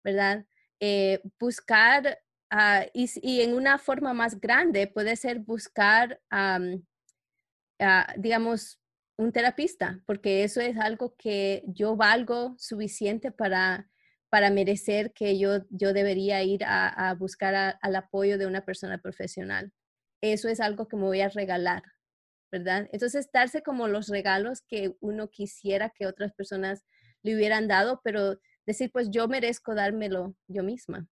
Speaker 2: ¿verdad? Eh, buscar Ah, y, en una forma más grande puede ser buscar, ah, digamos, un terapista, porque eso es algo que yo valgo suficiente para, para merecer que yo, yo debería ir a, buscar al apoyo de una persona profesional. Eso es algo que me voy a regalar, ¿verdad? Entonces, darse como los regalos que uno quisiera que otras personas le hubieran dado, pero decir, pues yo merezco dármelo yo misma.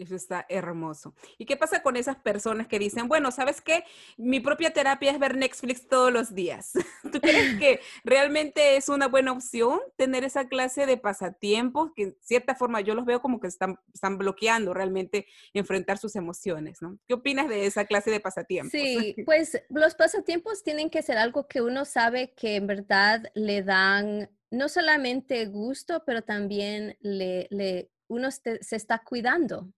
Speaker 1: Eso está hermoso. ¿Y qué pasa con esas personas que dicen, bueno, ¿sabes qué? Mi propia terapia es ver Netflix todos los días. *laughs* ¿Tú crees *laughs* que realmente es una buena opción tener esa clase de pasatiempos que en cierta forma yo los veo como que están, están bloqueando realmente enfrentar sus emociones, ¿no? ¿Qué opinas de esa clase de pasatiempos?
Speaker 2: Sí, *laughs* pues los pasatiempos tienen que ser algo que uno sabe que en verdad le dan no solamente gusto, pero también le, le uno se está cuidando,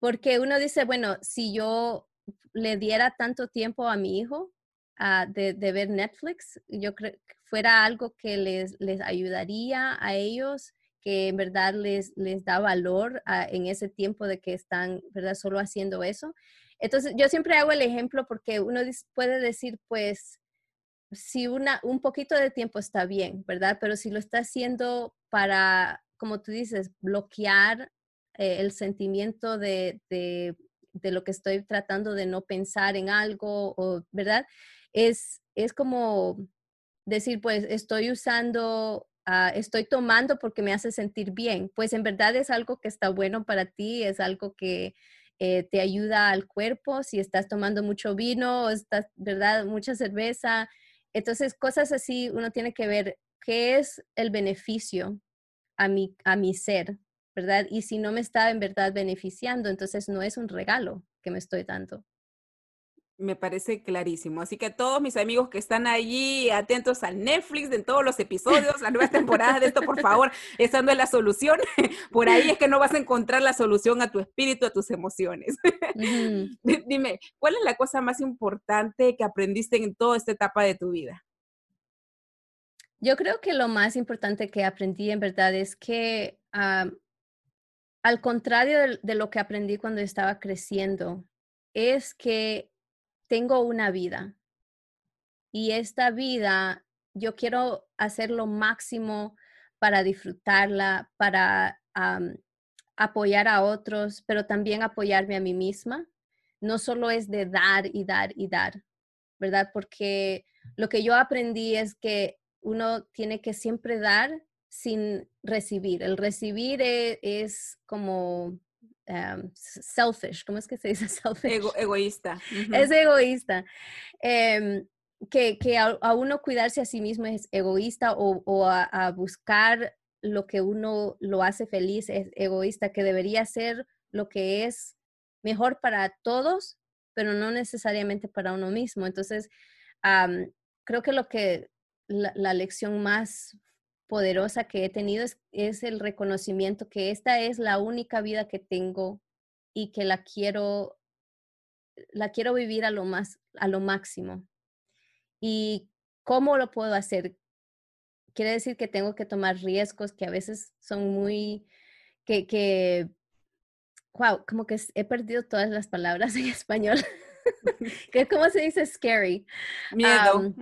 Speaker 2: porque uno dice, bueno, si yo le diera tanto tiempo a mi hijo ah, de, ver Netflix, yo creo que fuera algo que les, les ayudaría a ellos, que en verdad les, les da valor ah, en ese tiempo de que están, ¿verdad? Solo haciendo eso. Entonces, yo siempre hago el ejemplo porque uno puede decir, pues, si una, un poquito de tiempo está bien, ¿verdad? Pero si lo está haciendo para, como tú dices, bloquear eh, el sentimiento de, de, lo que estoy tratando de no pensar en algo, o, ¿verdad? Es, es como decir, pues estoy usando, ah, estoy tomando porque me hace sentir bien. Pues en verdad es algo que está bueno para ti, es algo que eh, te ayuda al cuerpo. Si estás tomando mucho vino o estás, ¿verdad? Mucha cerveza. Entonces, cosas así, uno tiene que ver qué es el beneficio a mi, a mi ser, ¿verdad? Y si no me está en verdad beneficiando, entonces no es un regalo que me estoy dando.
Speaker 1: Me parece clarísimo. Así que todos mis amigos que están allí atentos al Netflix de todos los episodios, la nueva temporada de esto, por favor, *laughs* esa no es la solución. *laughs* Por ahí es que no vas a encontrar la solución a tu espíritu, a tus emociones. *laughs* Dime, ¿cuál es la cosa más importante que aprendiste en toda esta etapa de tu vida?
Speaker 2: Yo creo que lo más importante que aprendí en verdad es que al contrario de, lo que aprendí cuando estaba creciendo, es que tengo una vida y esta vida yo quiero hacer lo máximo para disfrutarla, para apoyar a otros, pero también apoyarme a mí misma. No solo es de dar y dar y dar, ¿verdad? Porque lo que yo aprendí es que uno tiene que siempre dar sin recibir. El recibir e, es, como selfish, ¿cómo es que se dice *laughs* selfish?
Speaker 1: egoísta.
Speaker 2: Es egoísta. Em, que, a, uno cuidarse a sí mismo es egoísta o, a, buscar lo que uno lo hace feliz es egoísta, que debería ser lo que es mejor para todos, pero no necesariamente para uno mismo. Entonces, creo que lo que la, lección más poderosa que he tenido es, el reconocimiento que esta es la única vida que tengo y que la quiero, la quiero vivir a lo más, a lo máximo. ¿Y cómo lo puedo hacer? Quiere decir que tengo que tomar riesgos que a veces son muy, que, que wow, como que he perdido todas las palabras en español. *laughs* *laughs* ¿Cómo se dice scary?
Speaker 1: Miedo.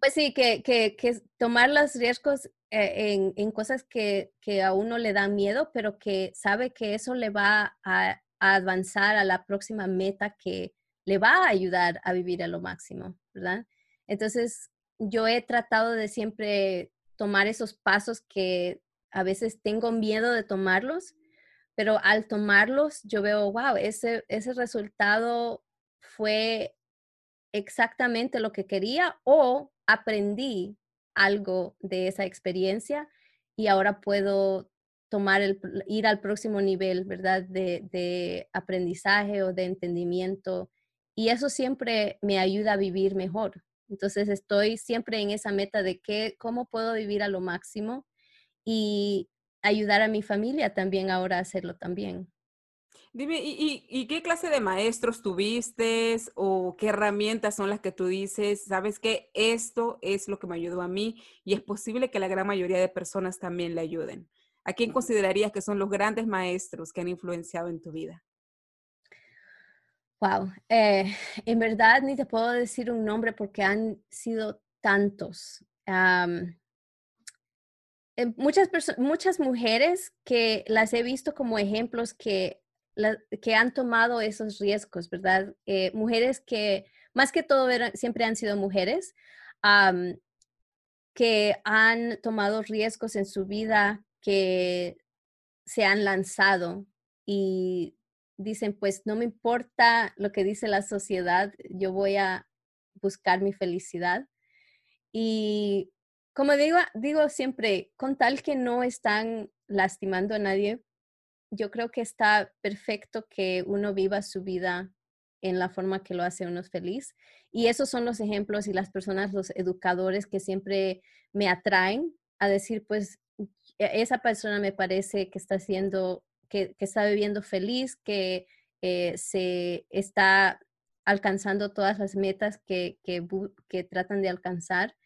Speaker 2: Pues sí, que, que, que, tomar los riesgos eh, en, en, cosas que, que, a uno le dan miedo, pero que sabe que eso le va a, a, avanzar a la próxima meta que le va a ayudar a vivir a lo máximo, ¿verdad? Entonces, yo he tratado de siempre tomar esos pasos que a veces tengo miedo de tomarlos, pero al tomarlos yo veo, wow, ese, ese resultado fue exactamente lo que quería o aprendí algo de esa experiencia y ahora puedo tomar el, ir al próximo nivel, ¿verdad? De, aprendizaje o de entendimiento. Y eso siempre me ayuda a vivir mejor. Entonces estoy siempre en esa meta de qué, cómo puedo vivir a lo máximo y ayudar a mi familia también ahora a hacerlo también.
Speaker 1: Dime, ¿y, qué clase de maestros tuviste o qué herramientas son las que tú dices, sabes que esto es lo que me ayudó a mí y es posible que la gran mayoría de personas también le ayuden? ¿A quién considerarías que son los grandes maestros que han influenciado en tu vida?
Speaker 2: Wow, eh, en verdad ni te puedo decir un nombre porque han sido tantos. muchas, muchas mujeres que las he visto como ejemplos que que han tomado esos riesgos, ¿verdad? Eh, mujeres que, más que todo, siempre han sido mujeres que han tomado riesgos en su vida, que se han lanzado y dicen, pues no me importa lo que dice la sociedad, yo voy a buscar mi felicidad. Y como digo, digo siempre, con tal que no están lastimando a nadie, yo creo que está perfecto que uno viva su vida en la forma que lo hace uno feliz. Y esos son los ejemplos y las personas, los educadores que siempre me atraen a decir, pues, e-, esa persona me parece que está haciendo, que, está viviendo feliz, que eh, se está alcanzando todas las metas que, que, que, tratan de alcanzar.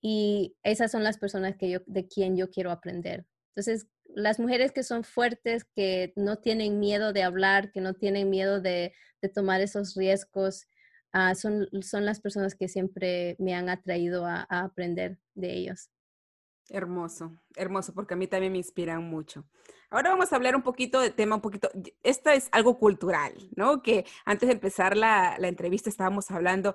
Speaker 2: Y esas son las personas que yo, de quien yo quiero aprender. Entonces, las mujeres que son fuertes, que no tienen miedo de hablar, que no tienen miedo de, tomar esos riesgos, ah, son, son, las personas que siempre me han atraído a aprender de ellos.
Speaker 1: Hermoso, hermoso, porque a mí también me inspiran mucho. Ahora vamos a hablar un poquito de tema, un poquito, esto es algo cultural, ¿no? Que antes de empezar la, la, entrevista estábamos hablando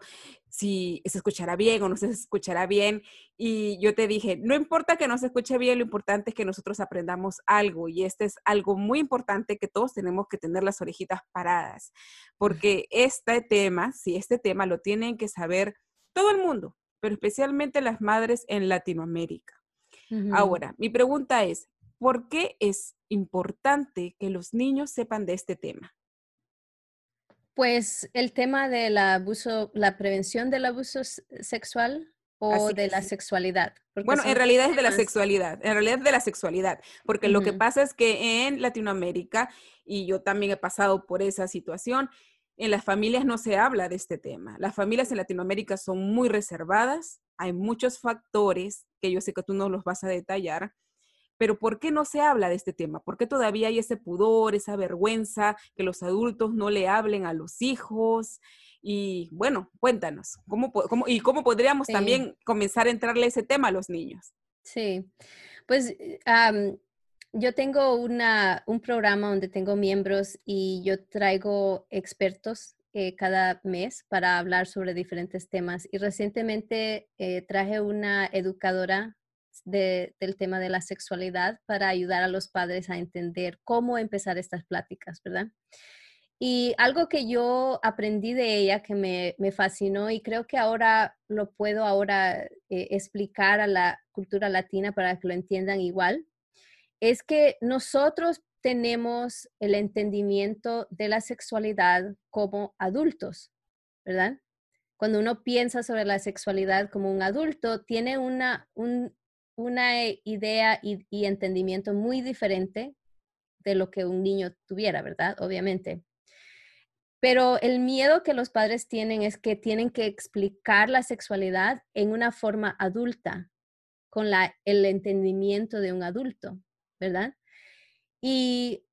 Speaker 1: si se escuchará bien o no se escuchará bien. Y yo te dije, no importa que no se escuche bien, lo importante es que nosotros aprendamos algo. Y este es algo muy importante que todos tenemos que tener las orejitas paradas, porque este tema, si este tema lo tienen que saber todo el mundo, pero especialmente las madres en Latinoamérica. Ahora, mi pregunta es, ¿por qué es importante que los niños sepan de este tema?
Speaker 2: Pues el tema del abuso, la prevención del abuso sexual o de la sexualidad.
Speaker 1: Bueno, en realidad es de la sexualidad, en realidad es de la sexualidad, porque lo que pasa es que en Latinoamérica, y yo también he pasado por esa situación, en las familias no se habla de este tema. Las familias en Latinoamérica son muy reservadas, hay muchos factores que yo sé que tú no los vas a detallar, pero ¿por qué no se habla de este tema? ¿Por qué todavía hay ese pudor, esa vergüenza que los adultos no le hablen a los hijos? Y bueno, cuéntanos, ¿cómo, y cómo podríamos también comenzar a entrarle ese tema a los niños?
Speaker 2: Sí, pues yo tengo un programa donde tengo miembros y yo traigo expertos eh, cada mes para hablar sobre diferentes temas. Y recientemente eh, traje una educadora del tema de la sexualidad para ayudar a los padres a entender cómo empezar estas pláticas, ¿verdad? Y algo que yo aprendí de ella que me, me fascinó y creo que ahora lo puedo ahora eh, explicar a la cultura latina para que lo entiendan igual, es que nosotros tenemos el entendimiento de la sexualidad como adultos, ¿verdad? Cuando uno piensa sobre la sexualidad como un adulto, tiene una, un, una idea y, entendimiento muy diferente de lo que un niño tuviera, ¿verdad? Obviamente. Pero el miedo que los padres tienen es que tienen que explicar la sexualidad en una forma adulta, con la, el entendimiento de un adulto, ¿verdad? Y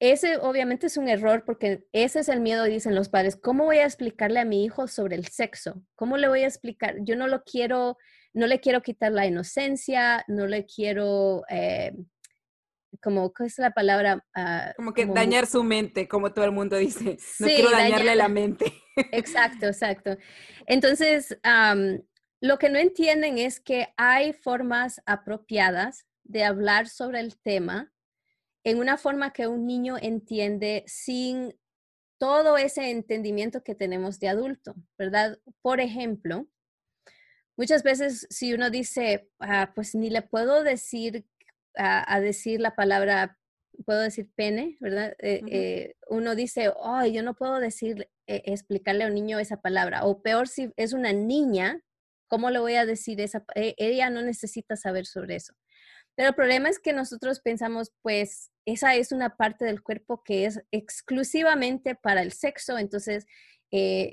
Speaker 2: ese obviamente es un error porque ese es el miedo, dicen los padres. ¿Cómo voy a explicarle a mi hijo sobre el sexo? ¿Cómo le voy a explicar? Yo no lo quiero, no le quiero quitar la inocencia, no le quiero, eh, como, ¿qué es la palabra?
Speaker 1: Ah, como que dañar su mente, como todo el mundo dice. *laughs* No quiero dañarle la mente. *laughs*
Speaker 2: Exacto, exacto. Entonces, lo que no entienden es que hay formas apropiadas de hablar sobre el tema en una forma que un niño entiende sin todo ese entendimiento que tenemos de adulto, ¿verdad? Por ejemplo, muchas veces si uno dice, ah, pues ni le puedo decir a, decir la palabra, puedo decir pene, ¿verdad? Eh, eh, uno dice, ay, yo no puedo decir, eh, explicarle a un niño esa palabra. O peor si es una niña, ¿cómo le voy a decir esa? E, ella no necesita saber sobre eso. Pero el problema es que nosotros pensamos, pues, esa es una parte del cuerpo que es exclusivamente para el sexo, entonces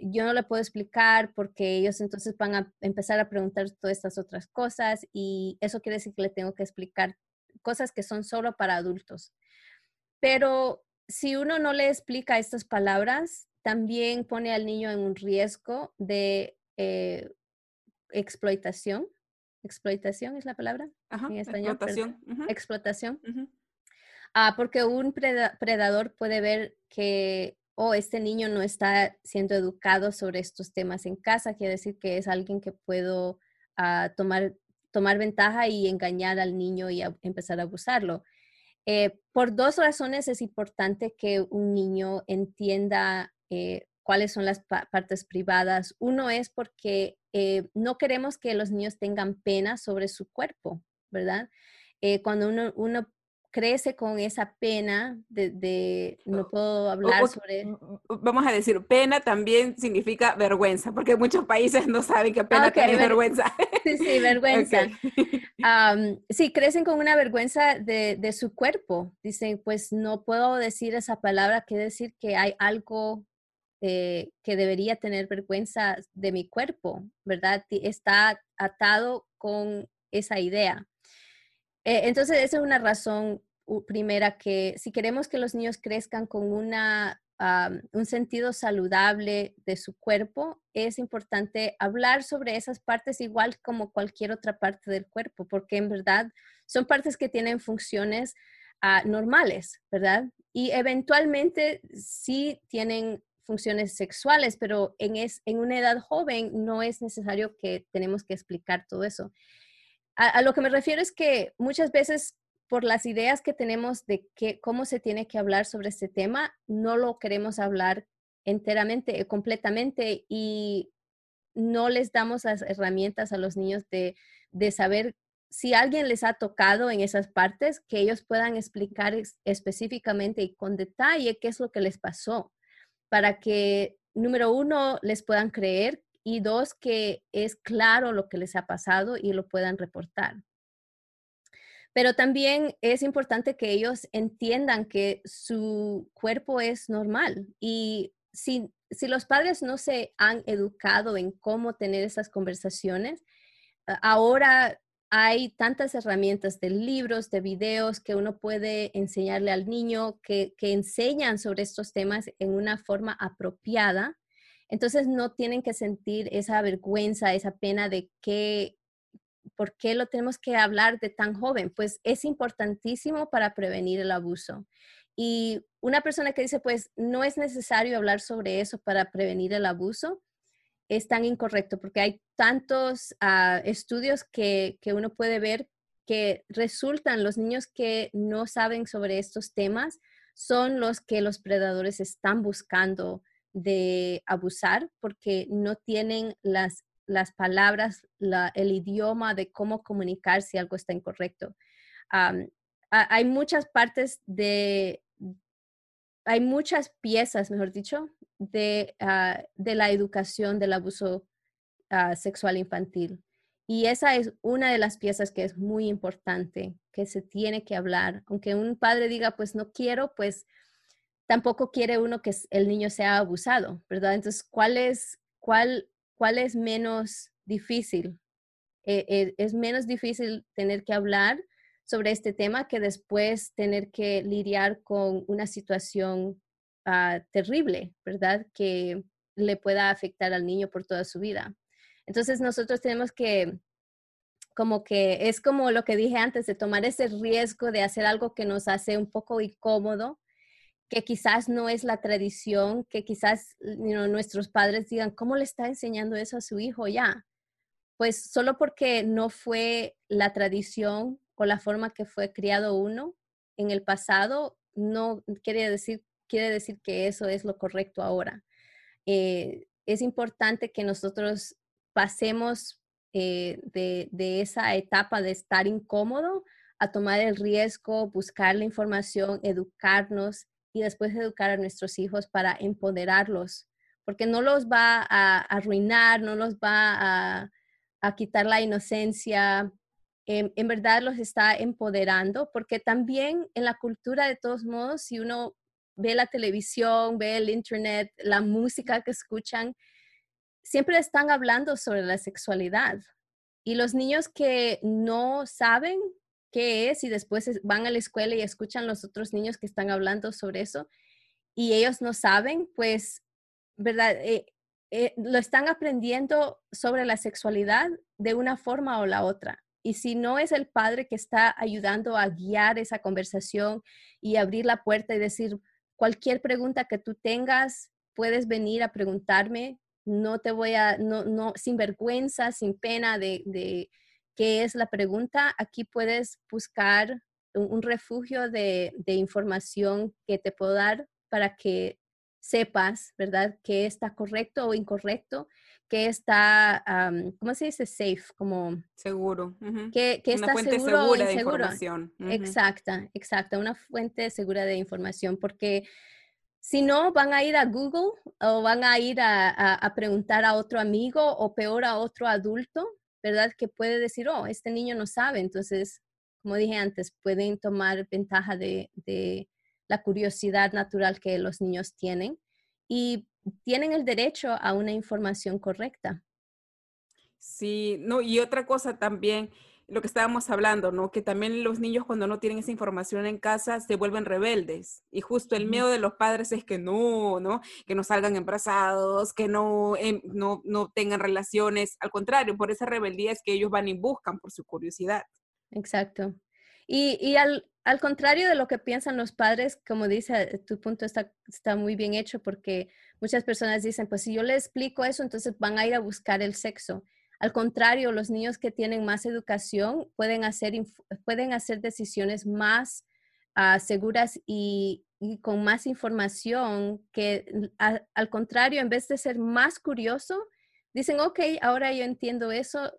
Speaker 2: yo no le puedo explicar porque ellos entonces van a empezar a preguntar todas estas otras cosas y eso quiere decir que le tengo que explicar cosas que son solo para adultos. Pero si uno no le explica estas palabras, también pone al niño en un riesgo de eh, explotación. Explotación es la palabra
Speaker 1: en español. Explotación.
Speaker 2: Explotación. Ah, porque un predador puede ver que, oh, este niño no está siendo educado sobre estos temas en casa, quiere decir que es alguien que puedo ah, tomar tomar ventaja y engañar al niño y empezar a abusarlo. Eh, por dos razones es importante que un niño entienda eh, cuáles son las partes privadas. Uno es porque eh, no queremos que los niños tengan pena sobre su cuerpo, ¿verdad? cuando uno, uno crece con esa pena de, no puedo hablar sobre...
Speaker 1: Vamos a decir, pena también significa vergüenza, porque muchos países no saben qué pena es vergüenza.
Speaker 2: Sí, sí, *laughs* vergüenza. *laughs* sí, crecen con una vergüenza de, su cuerpo. Dicen, pues no puedo decir esa palabra, quiere decir que hay algo eh, que debería tener vergüenza de mi cuerpo, ¿verdad? Está atado con esa idea. Eh, entonces, esa es una razón primera que si queremos que los niños crezcan con una, un sentido saludable de su cuerpo, es importante hablar sobre esas partes igual como cualquier otra parte del cuerpo, porque en verdad son partes que tienen funciones ah, normales, ¿verdad? Y eventualmente sí tienen funciones sexuales, pero en, es, en una edad joven no es necesario que tenemos que explicar todo eso. A, lo que me refiero es que muchas veces por las ideas que tenemos de que, cómo se tiene que hablar sobre este tema, no lo queremos hablar enteramente, eh, completamente y no les damos las herramientas a los niños de, de saber si alguien les ha tocado en esas partes, que ellos puedan explicar específicamente y con detalle qué es lo que les pasó, para que, número uno, les puedan creer y dos, que es claro lo que les ha pasado y lo puedan reportar. Pero también es importante que ellos entiendan que su cuerpo es normal y si, si los padres no se han educado en cómo tener esas conversaciones, ahora hay tantas herramientas de libros, de videos que uno puede enseñarle al niño que, enseñan sobre estos temas en una forma apropiada entonces no tienen que sentir esa vergüenza, esa pena de que, ¿por qué lo tenemos que hablar de tan joven? Pues es importantísimo para prevenir el abuso. Y una persona que dice, pues no es necesario hablar sobre eso para prevenir el abuso, es tan incorrecto porque hay tantos ah, estudios que, que uno puede ver que resultan los niños que no saben sobre estos temas son los que los predadores están buscando de abusar porque no tienen las, las palabras, el idioma de cómo comunicar si algo está incorrecto. hay muchas partes de, hay muchas piezas, mejor dicho, de, ah, de la educación del abuso ah, sexual infantil. Y esa es una de las piezas que es muy importante, que se tiene que hablar. Aunque un padre diga, pues no quiero, pues tampoco quiere uno que el niño sea abusado, ¿verdad? Entonces, ¿cuál es, cuál, cuál es menos difícil? Eh, eh, es menos difícil tener que hablar sobre este tema que después tener que lidiar con una situación ah, terrible, ¿verdad? Que le pueda afectar al niño por toda su vida. Entonces nosotros tenemos que, como que es como lo que dije antes, de tomar ese riesgo de hacer algo que nos hace un poco incómodo, que quizás no es la tradición, que quizás nuestros padres digan, ¿cómo le está enseñando eso a su hijo ya? Pues solo porque no fue la tradición o la forma que fue criado uno en el pasado, no quiere decir, quiere decir que eso es lo correcto ahora. Eh, es importante que nosotros pasemos eh, de, esa etapa de estar incómodo a tomar el riesgo, buscar la información, educarnos y después educar a nuestros hijos para empoderarlos, porque no los va a arruinar, no los va a, quitar la inocencia, en, verdad los está empoderando, porque también en la cultura de todos modos, si uno ve la televisión, ve el internet, la música que escuchan, siempre están hablando sobre la sexualidad. Y los niños que no saben qué es y después van a la escuela y escuchan los otros niños que están hablando sobre eso y ellos no saben, pues, ¿verdad? Eh, eh, lo están aprendiendo sobre la sexualidad de una forma o la otra. Y si no es el padre que está ayudando a guiar esa conversación y abrir la puerta y decir, cualquier pregunta que tú tengas, puedes venir a preguntarme. No te voy a, no, no, sin vergüenza, sin pena de, de qué es la pregunta. Aquí puedes buscar un, refugio de, de, información que te puedo dar para que sepas, ¿verdad?, qué está correcto o incorrecto, qué está, ¿cómo se dice? Safe, como...
Speaker 1: Seguro.
Speaker 2: que, que, está fuente seguro segura de información. Exacta, exacta, una fuente segura de información, porque si no, van a ir a Google o van a ir a, a, preguntar a otro amigo o peor a otro adulto, ¿verdad? Que puede decir, oh, este niño no sabe. Entonces, como dije antes, pueden tomar ventaja de, de la curiosidad natural que los niños tienen y tienen el derecho a una información correcta.
Speaker 1: Sí, no, y otra cosa también, lo que estábamos hablando, ¿no? Que también los niños cuando no tienen esa información en casa se vuelven rebeldes. Y justo el miedo de los padres es que no, ¿no? Que no salgan embarazados, que no, em, no, no tengan relaciones. Al contrario, por esa rebeldía es que ellos van y buscan por su curiosidad.
Speaker 2: Exacto. Y, y al, al contrario de lo que piensan los padres, como dice, tu punto está, está muy bien hecho porque muchas personas dicen, pues si yo les explico eso, entonces van a ir a buscar el sexo. Al contrario, los niños que tienen más educación pueden hacer, pueden hacer decisiones más ah, seguras y, con más información que al contrario, en vez de ser más curioso, dicen, ok, ahora yo entiendo eso,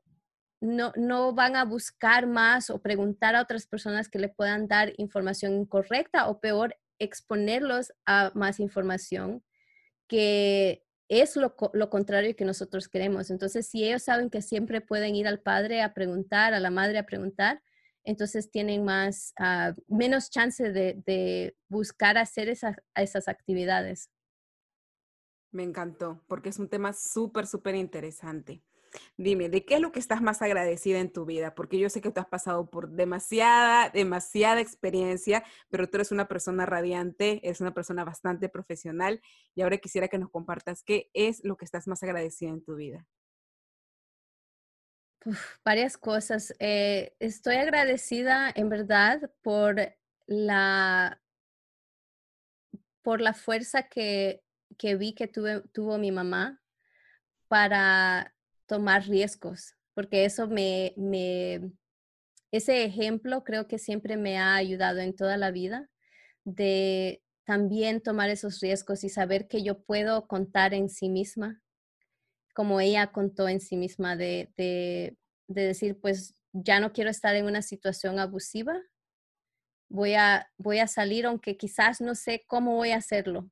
Speaker 2: no, no van a buscar más o preguntar a otras personas que le puedan dar información incorrecta o peor, exponerlos a más información que es lo, lo, contrario que nosotros queremos. Entonces, si ellos saben que siempre pueden ir al padre a preguntar, a la madre a preguntar, entonces tienen más, ah, menos chance de, buscar hacer esas actividades.
Speaker 1: Me encantó, porque es un tema súper, súper interesante. Dime, ¿de qué es lo que estás más agradecida en tu vida? Porque yo sé que tú has pasado por demasiada, demasiada experiencia, pero tú eres una persona radiante, eres una persona bastante profesional y ahora quisiera que nos compartas qué es lo que estás más agradecida en tu vida.
Speaker 2: varias cosas. Eh, estoy agradecida en verdad por la, por la fuerza que, que vi que tuve, tuvo mi mamá para tomar riesgos, porque eso me, me, ese ejemplo creo que siempre me ha ayudado en toda la vida de también tomar esos riesgos y saber que yo puedo contar en sí misma, como ella contó en sí misma, de, de, de decir, pues ya no quiero estar en una situación abusiva, voy a, voy a salir aunque quizás no sé cómo voy a hacerlo,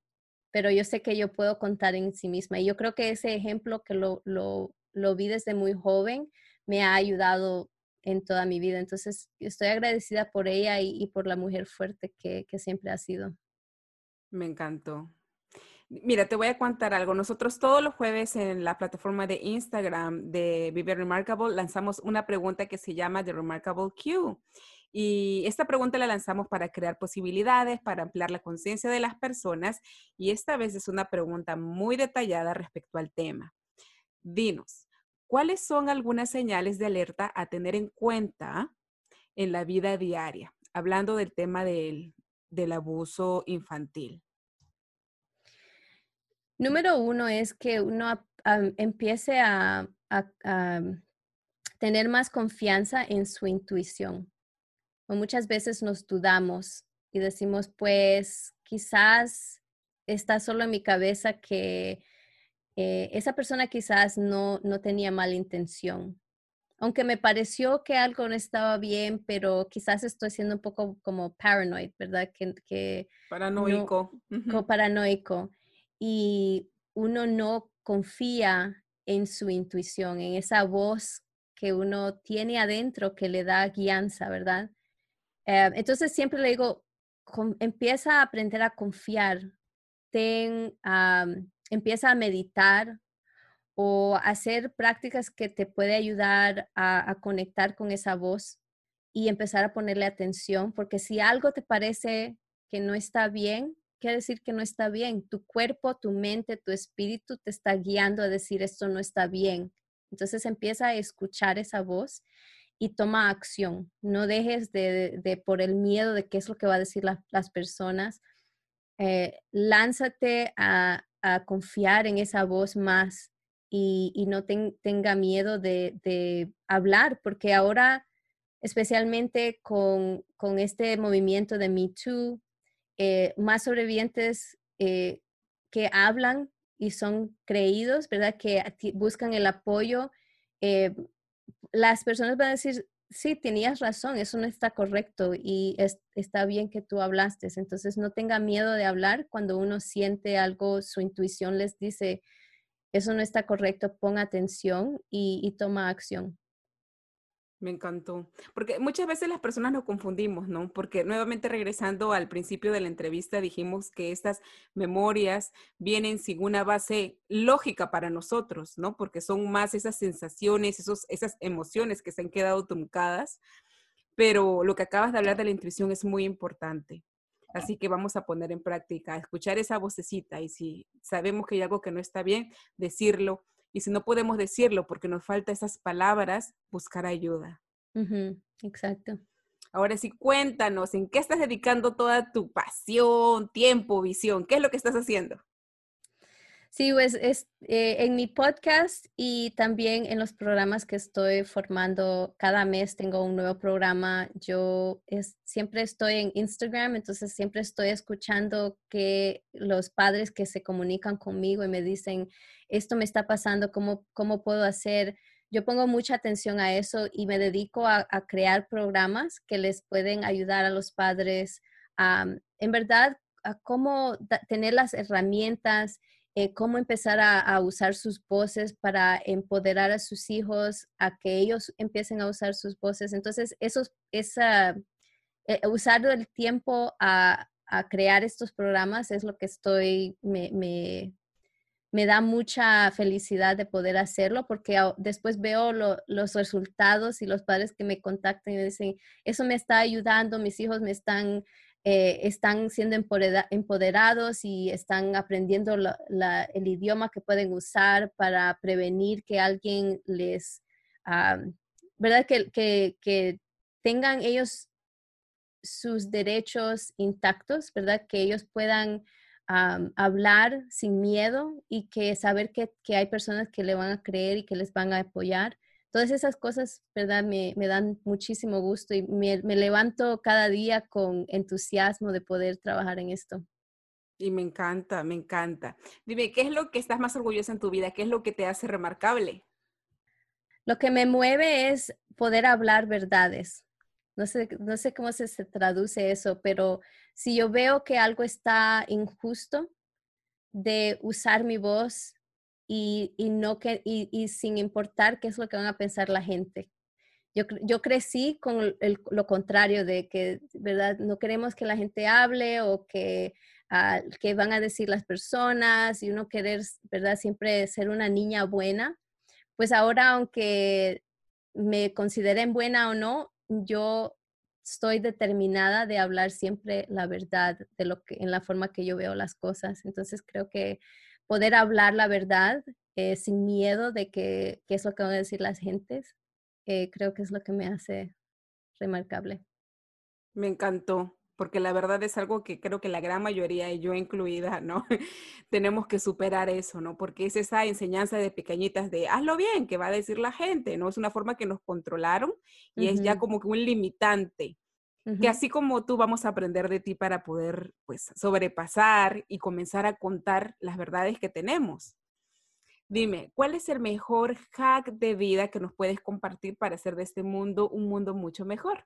Speaker 2: pero yo sé que yo puedo contar en sí misma. Y yo creo que ese ejemplo que lo, lo, lo vi desde muy joven, me ha ayudado en toda mi vida. Entonces, estoy agradecida por ella y, por la mujer fuerte que, que siempre ha sido.
Speaker 1: Me encantó. Mira, te voy a contar algo. Nosotros todos los jueves en la plataforma de Instagram de Vive Remarkable lanzamos una pregunta que se llama The Remarkable Q. Y esta pregunta la lanzamos para crear posibilidades, para ampliar la conciencia de las personas. Y esta vez es una pregunta muy detallada respecto al tema. Dinos, ¿cuáles son algunas señales de alerta a tener en cuenta en la vida diaria? Hablando del tema del, del abuso infantil.
Speaker 2: Número uno es que uno empiece a, tener más confianza en su intuición. muchas veces nos dudamos y decimos, pues quizás está solo en mi cabeza que eh, esa persona quizás no, no tenía mala intención. Aunque me pareció que algo no estaba bien, pero quizás estoy siendo un poco como paranoid, ¿verdad? Que,
Speaker 1: paranoico.
Speaker 2: como paranoico y uno no confía en su intuición, en esa voz que uno tiene adentro que le da guianza, ¿verdad? Eh, entonces siempre le digo, empieza a aprender a confiar, ten, empieza a meditar o hacer prácticas que te puede ayudar a conectar con esa voz y empezar a ponerle atención, porque si algo te parece que no está bien, quiere decir que no está bien. Tu cuerpo, tu mente, tu espíritu te está guiando a decir esto no está bien. Entonces empieza a escuchar esa voz y toma acción. No dejes de, por el miedo de qué es lo que va a decir las personas. Eh, lánzate a, confiar en esa voz más y, no tenga miedo de, hablar, porque ahora, especialmente con, con este movimiento de Me Too, eh, más sobrevivientes eh, que hablan y son creídos, ¿verdad? Que buscan el apoyo. Eh, las personas van a decir, sí, tenías razón, eso no está correcto y está bien que tú hablaste. Entonces, no tenga miedo de hablar cuando uno siente algo, su intuición les dice, eso no está correcto, ponga atención y toma acción.
Speaker 1: Me encantó, porque muchas veces las personas nos confundimos, ¿no? Porque nuevamente regresando al principio de la entrevista dijimos que estas memorias vienen sin una base lógica para nosotros, ¿no? Porque son más esas sensaciones, esos, esas emociones que se han quedado truncadas, pero lo que acabas de hablar de la intuición es muy importante. Así que vamos a poner en práctica, escuchar esa vocecita y si sabemos que hay algo que no está bien, decirlo, y si no podemos decirlo porque nos falta esas palabras, buscar ayuda.
Speaker 2: Exacto.
Speaker 1: Ahora sí, cuéntanos, ¿en qué estás dedicando toda tu pasión, tiempo, visión? ¿Qué es lo que estás haciendo?
Speaker 2: Sí, pues es, eh, en mi podcast y también en los programas que estoy formando, cada mes tengo un nuevo programa. Yo es, siempre estoy en Instagram, entonces siempre estoy escuchando que los padres que se comunican conmigo y me dicen, esto me está pasando, ¿cómo, cómo puedo hacer? Yo pongo mucha atención a eso y me dedico a, crear programas que les pueden ayudar a los padres a, en verdad, a cómo tener las herramientas eh, cómo empezar a, usar sus voces para empoderar a sus hijos, a que ellos empiecen a usar sus voces. Entonces, eso, esa, eh, usar el tiempo a, crear estos programas es lo que estoy, me, me, da mucha felicidad de poder hacerlo porque después veo los resultados y los padres que me contactan y me dicen, eso me está ayudando, mis hijos me están eh, están siendo empoderados y están aprendiendo el idioma que pueden usar para prevenir que alguien les, ah, ¿verdad? Que, que, tengan ellos sus derechos intactos, ¿verdad? Que ellos puedan hablar sin miedo y que saber que, que, hay personas que le van a creer y que les van a apoyar todas esas cosas, ¿verdad? Me, dan muchísimo gusto y me, levanto cada día con entusiasmo de poder trabajar en esto.
Speaker 1: Y me encanta, me encanta. Dime, ¿qué es lo que estás más orgullosa en tu vida? ¿Qué es lo que te hace remarcable?
Speaker 2: Lo que me mueve es poder hablar verdades. No sé, no sé cómo se, se traduce eso, pero si yo veo que algo está injusto, de usar mi voz y, no que, y, sin importar qué es lo que van a pensar la gente. Yo, yo crecí con lo contrario de que, ¿verdad? No queremos que la gente hable o que, ah, que van a decir las personas y uno querer, ¿verdad? Siempre ser una niña buena. Pues ahora, aunque me consideren buena o no, yo estoy determinada de hablar siempre la verdad de lo que en la forma que yo veo las cosas. Entonces creo que poder hablar la verdad eh, sin miedo de que, qué es lo que van a decir las gentes, eh, creo que es lo que me hace remarcable.
Speaker 1: Me encantó, porque la verdad es algo que creo que la gran mayoría, y yo incluida, ¿no? *laughs* Tenemos que superar eso, ¿no? Porque es esa enseñanza de pequeñitas de hazlo bien, que va a decir la gente, ¿no? Es una forma que nos controlaron y es ya como que un limitante que así como tú vamos a aprender de ti para poder pues sobrepasar y comenzar a contar las verdades que tenemos. Dime, ¿cuál es el mejor hack de vida que nos puedes compartir para hacer de este mundo un mundo mucho mejor?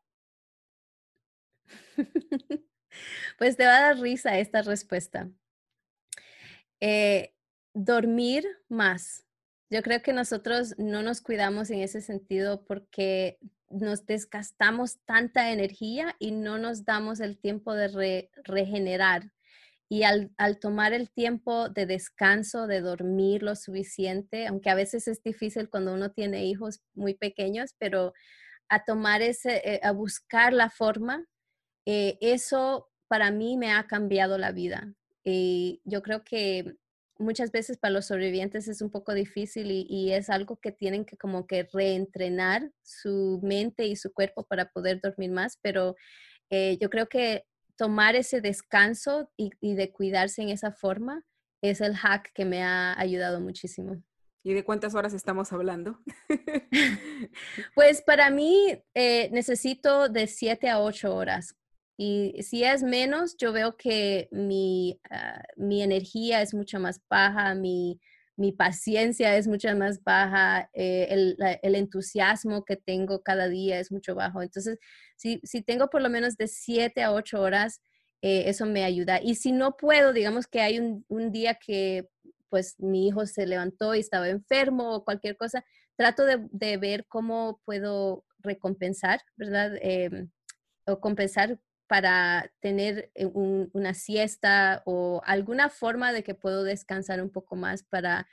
Speaker 1: *laughs*
Speaker 2: pues te va a dar risa esta respuesta. Eh, dormir más. Yo creo que nosotros no nos cuidamos en ese sentido porque nos desgastamos tanta energía y no nos damos el tiempo de regenerar. Y al, tomar el tiempo de descanso, de dormir lo suficiente, aunque a veces es difícil cuando uno tiene hijos muy pequeños, pero a tomar ese, eh, a buscar la forma, eh, eso para mí me ha cambiado la vida. Y yo creo que muchas veces para los sobrevivientes es un poco difícil y, es algo que tienen que como que reentrenar su mente y su cuerpo para poder dormir más, pero eh, yo creo que tomar ese descanso y, de cuidarse en esa forma es el hack que me ha ayudado muchísimo.
Speaker 1: ¿Y de cuántas horas estamos hablando? *laughs*
Speaker 2: pues para mí eh, necesito de 7 a 8 horas y si es menos, yo veo que mi, ah, mi energía es mucho más baja, mi, mi paciencia es mucho más baja, eh, el, el, entusiasmo que tengo cada día es mucho bajo. Entonces, si, si tengo por lo menos de 7 a 8 horas, eh, eso me ayuda. Y si no puedo, digamos que hay un, un, día que pues mi hijo se levantó y estaba enfermo o cualquier cosa, trato de, de ver cómo puedo recompensar, ¿verdad? Em, o compensar para tener eh, una siesta o alguna forma de que puedo descansar un poco más para,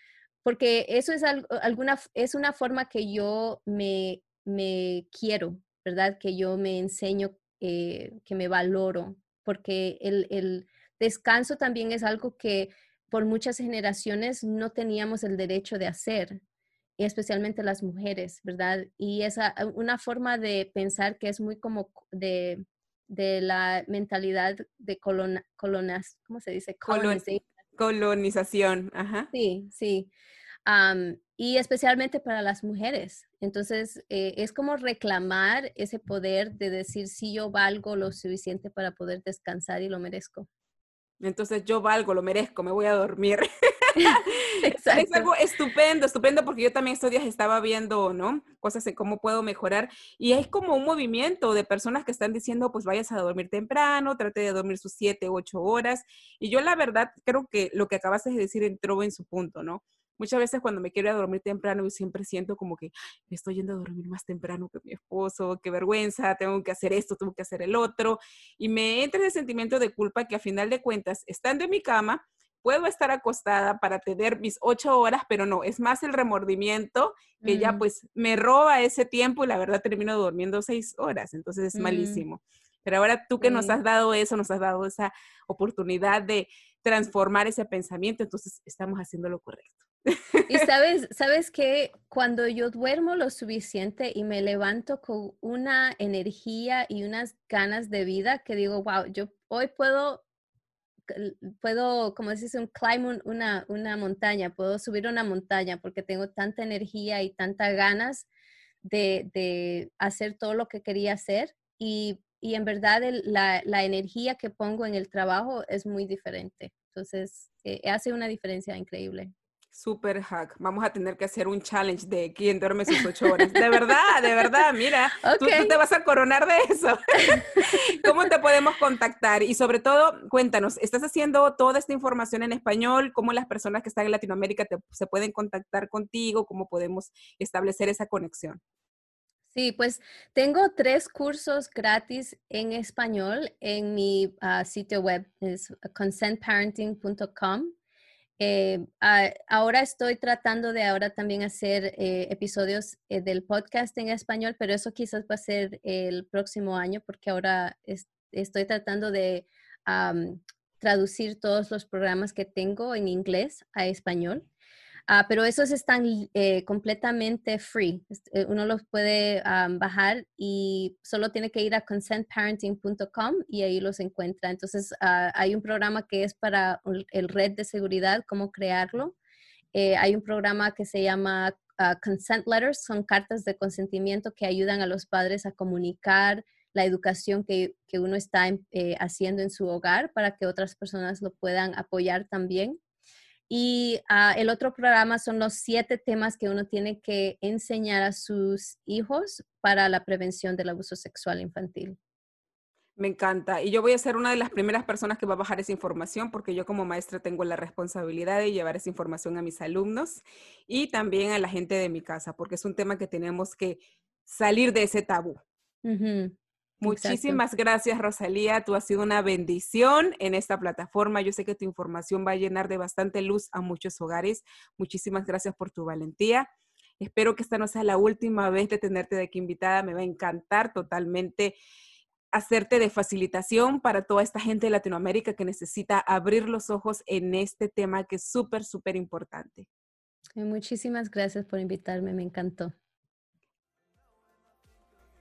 Speaker 2: porque eso es, alguna, es una forma que yo me, me quiero, ¿verdad? Que yo me enseño, eh, que me valoro, porque el, el descanso también es algo que por muchas generaciones no teníamos el derecho de hacer, especialmente las mujeres, ¿verdad? Y es una forma de pensar que es muy como de de la mentalidad de colon, colonas, ¿cómo se dice?
Speaker 1: colonización, ajá.
Speaker 2: Sí, sí. y especialmente para las mujeres. Entonces, eh, es como reclamar ese poder de decir, si yo valgo lo suficiente para poder descansar y lo merezco.
Speaker 1: Entonces, yo valgo, lo merezco, me voy a dormir. *laughs* *laughs* es algo estupendo, estupendo, porque yo también estos días estaba viendo, ¿no? Cosas en cómo puedo mejorar. Y es como un movimiento de personas que están diciendo, pues vayas a dormir temprano, trate de dormir sus siete, ocho horas. Y yo la verdad creo que lo que acabaste de decir entró en su punto, ¿no? Muchas veces cuando me quiero ir a dormir temprano, yo siempre siento como que me estoy yendo a dormir más temprano que mi esposo, qué vergüenza, tengo que hacer esto, tengo que hacer el otro. Y me entra ese sentimiento de culpa que a final de cuentas, estando en mi cama, puedo estar acostada para tener mis ocho horas, pero no, es más el remordimiento que ya mm. pues me roba ese tiempo y la verdad termino durmiendo seis horas, entonces es mm. malísimo. Pero ahora tú que nos has dado eso, nos has dado esa oportunidad de transformar ese pensamiento, entonces estamos haciendo lo correcto.
Speaker 2: Y *laughs* sabes, sabes que cuando yo duermo lo suficiente y me levanto con una energía y unas ganas de vida que digo, wow, yo hoy puedo puedo, como dices, un climb una, una montaña, puedo subir una montaña porque tengo tanta energía y tantas ganas de, de hacer todo lo que quería hacer y, y en verdad la, la, energía que pongo en el trabajo es muy diferente. Entonces, eh, hace una diferencia increíble.
Speaker 1: Super hack. Vamos a tener que hacer un challenge de quién duerme sus ocho horas. De verdad, de verdad, mira, tú, te vas a coronar de eso. *laughs* ¿Cómo te podemos contactar? Y sobre todo, cuéntanos, ¿estás haciendo toda esta información en español? ¿Cómo las personas que están en Latinoamérica se pueden contactar contigo? ¿Cómo podemos establecer esa conexión?
Speaker 2: Sí, pues tengo tres cursos gratis en español en mi ah, sitio web, es consentparenting.com. Eh, ahora estoy tratando de ahora también hacer eh, episodios eh, del podcast en español, pero eso quizás va a ser el próximo año porque ahora estoy tratando de traducir todos los programas que tengo en inglés a español. Ah, pero esos están eh, completamente free. Eh, uno los puede bajar y solo tiene que ir a consentparenting.com y ahí los encuentra. Entonces, ah, hay un programa que es para el red de seguridad, cómo crearlo. Eh, hay un programa que se llama ah, Consent Letters, son cartas de consentimiento que ayudan a los padres a comunicar la educación que, que uno está haciendo en su hogar para que otras personas lo puedan apoyar también. Y ah, el otro programa son los siete temas que uno tiene que enseñar a sus hijos para la prevención del abuso sexual infantil.
Speaker 1: Me encanta. Y yo voy a ser una de las primeras personas que va a bajar esa información porque yo como maestra tengo la responsabilidad de llevar esa información a mis alumnos y también a la gente de mi casa, porque es un tema que tenemos que salir de ese tabú. Muchísimas gracias, Rosalía. Tú has sido una bendición en esta plataforma. Yo sé que tu información va a llenar de bastante luz a muchos hogares. Muchísimas gracias por tu valentía. Espero que esta no sea la última vez de tenerte de aquí invitada. Me va a encantar totalmente hacerte de facilitación para toda esta gente de Latinoamérica que necesita abrir los ojos en este tema que es súper, súper importante.
Speaker 2: Muchísimas gracias por invitarme. Me encantó.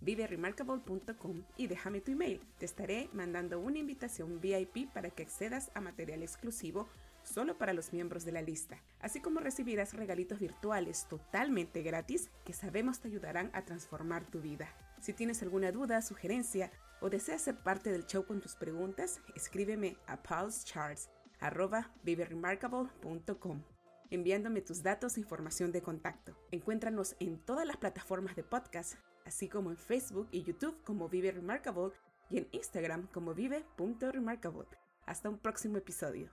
Speaker 1: viveremarkable.com y déjame tu email. Te estaré mandando una invitación VIP para que accedas a material exclusivo solo para los miembros de la lista, así como recibirás regalitos virtuales totalmente gratis que sabemos te ayudarán a transformar tu vida. Si tienes alguna duda, sugerencia o deseas ser parte del show con tus preguntas, escríbeme a pulsecharts.viveremarkable.com enviándome tus datos e información de contacto. Encuéntranos en todas las plataformas de podcast así como en Facebook y YouTube como Vive Remarkable y en Instagram como vive.remarkable. Hasta un próximo episodio.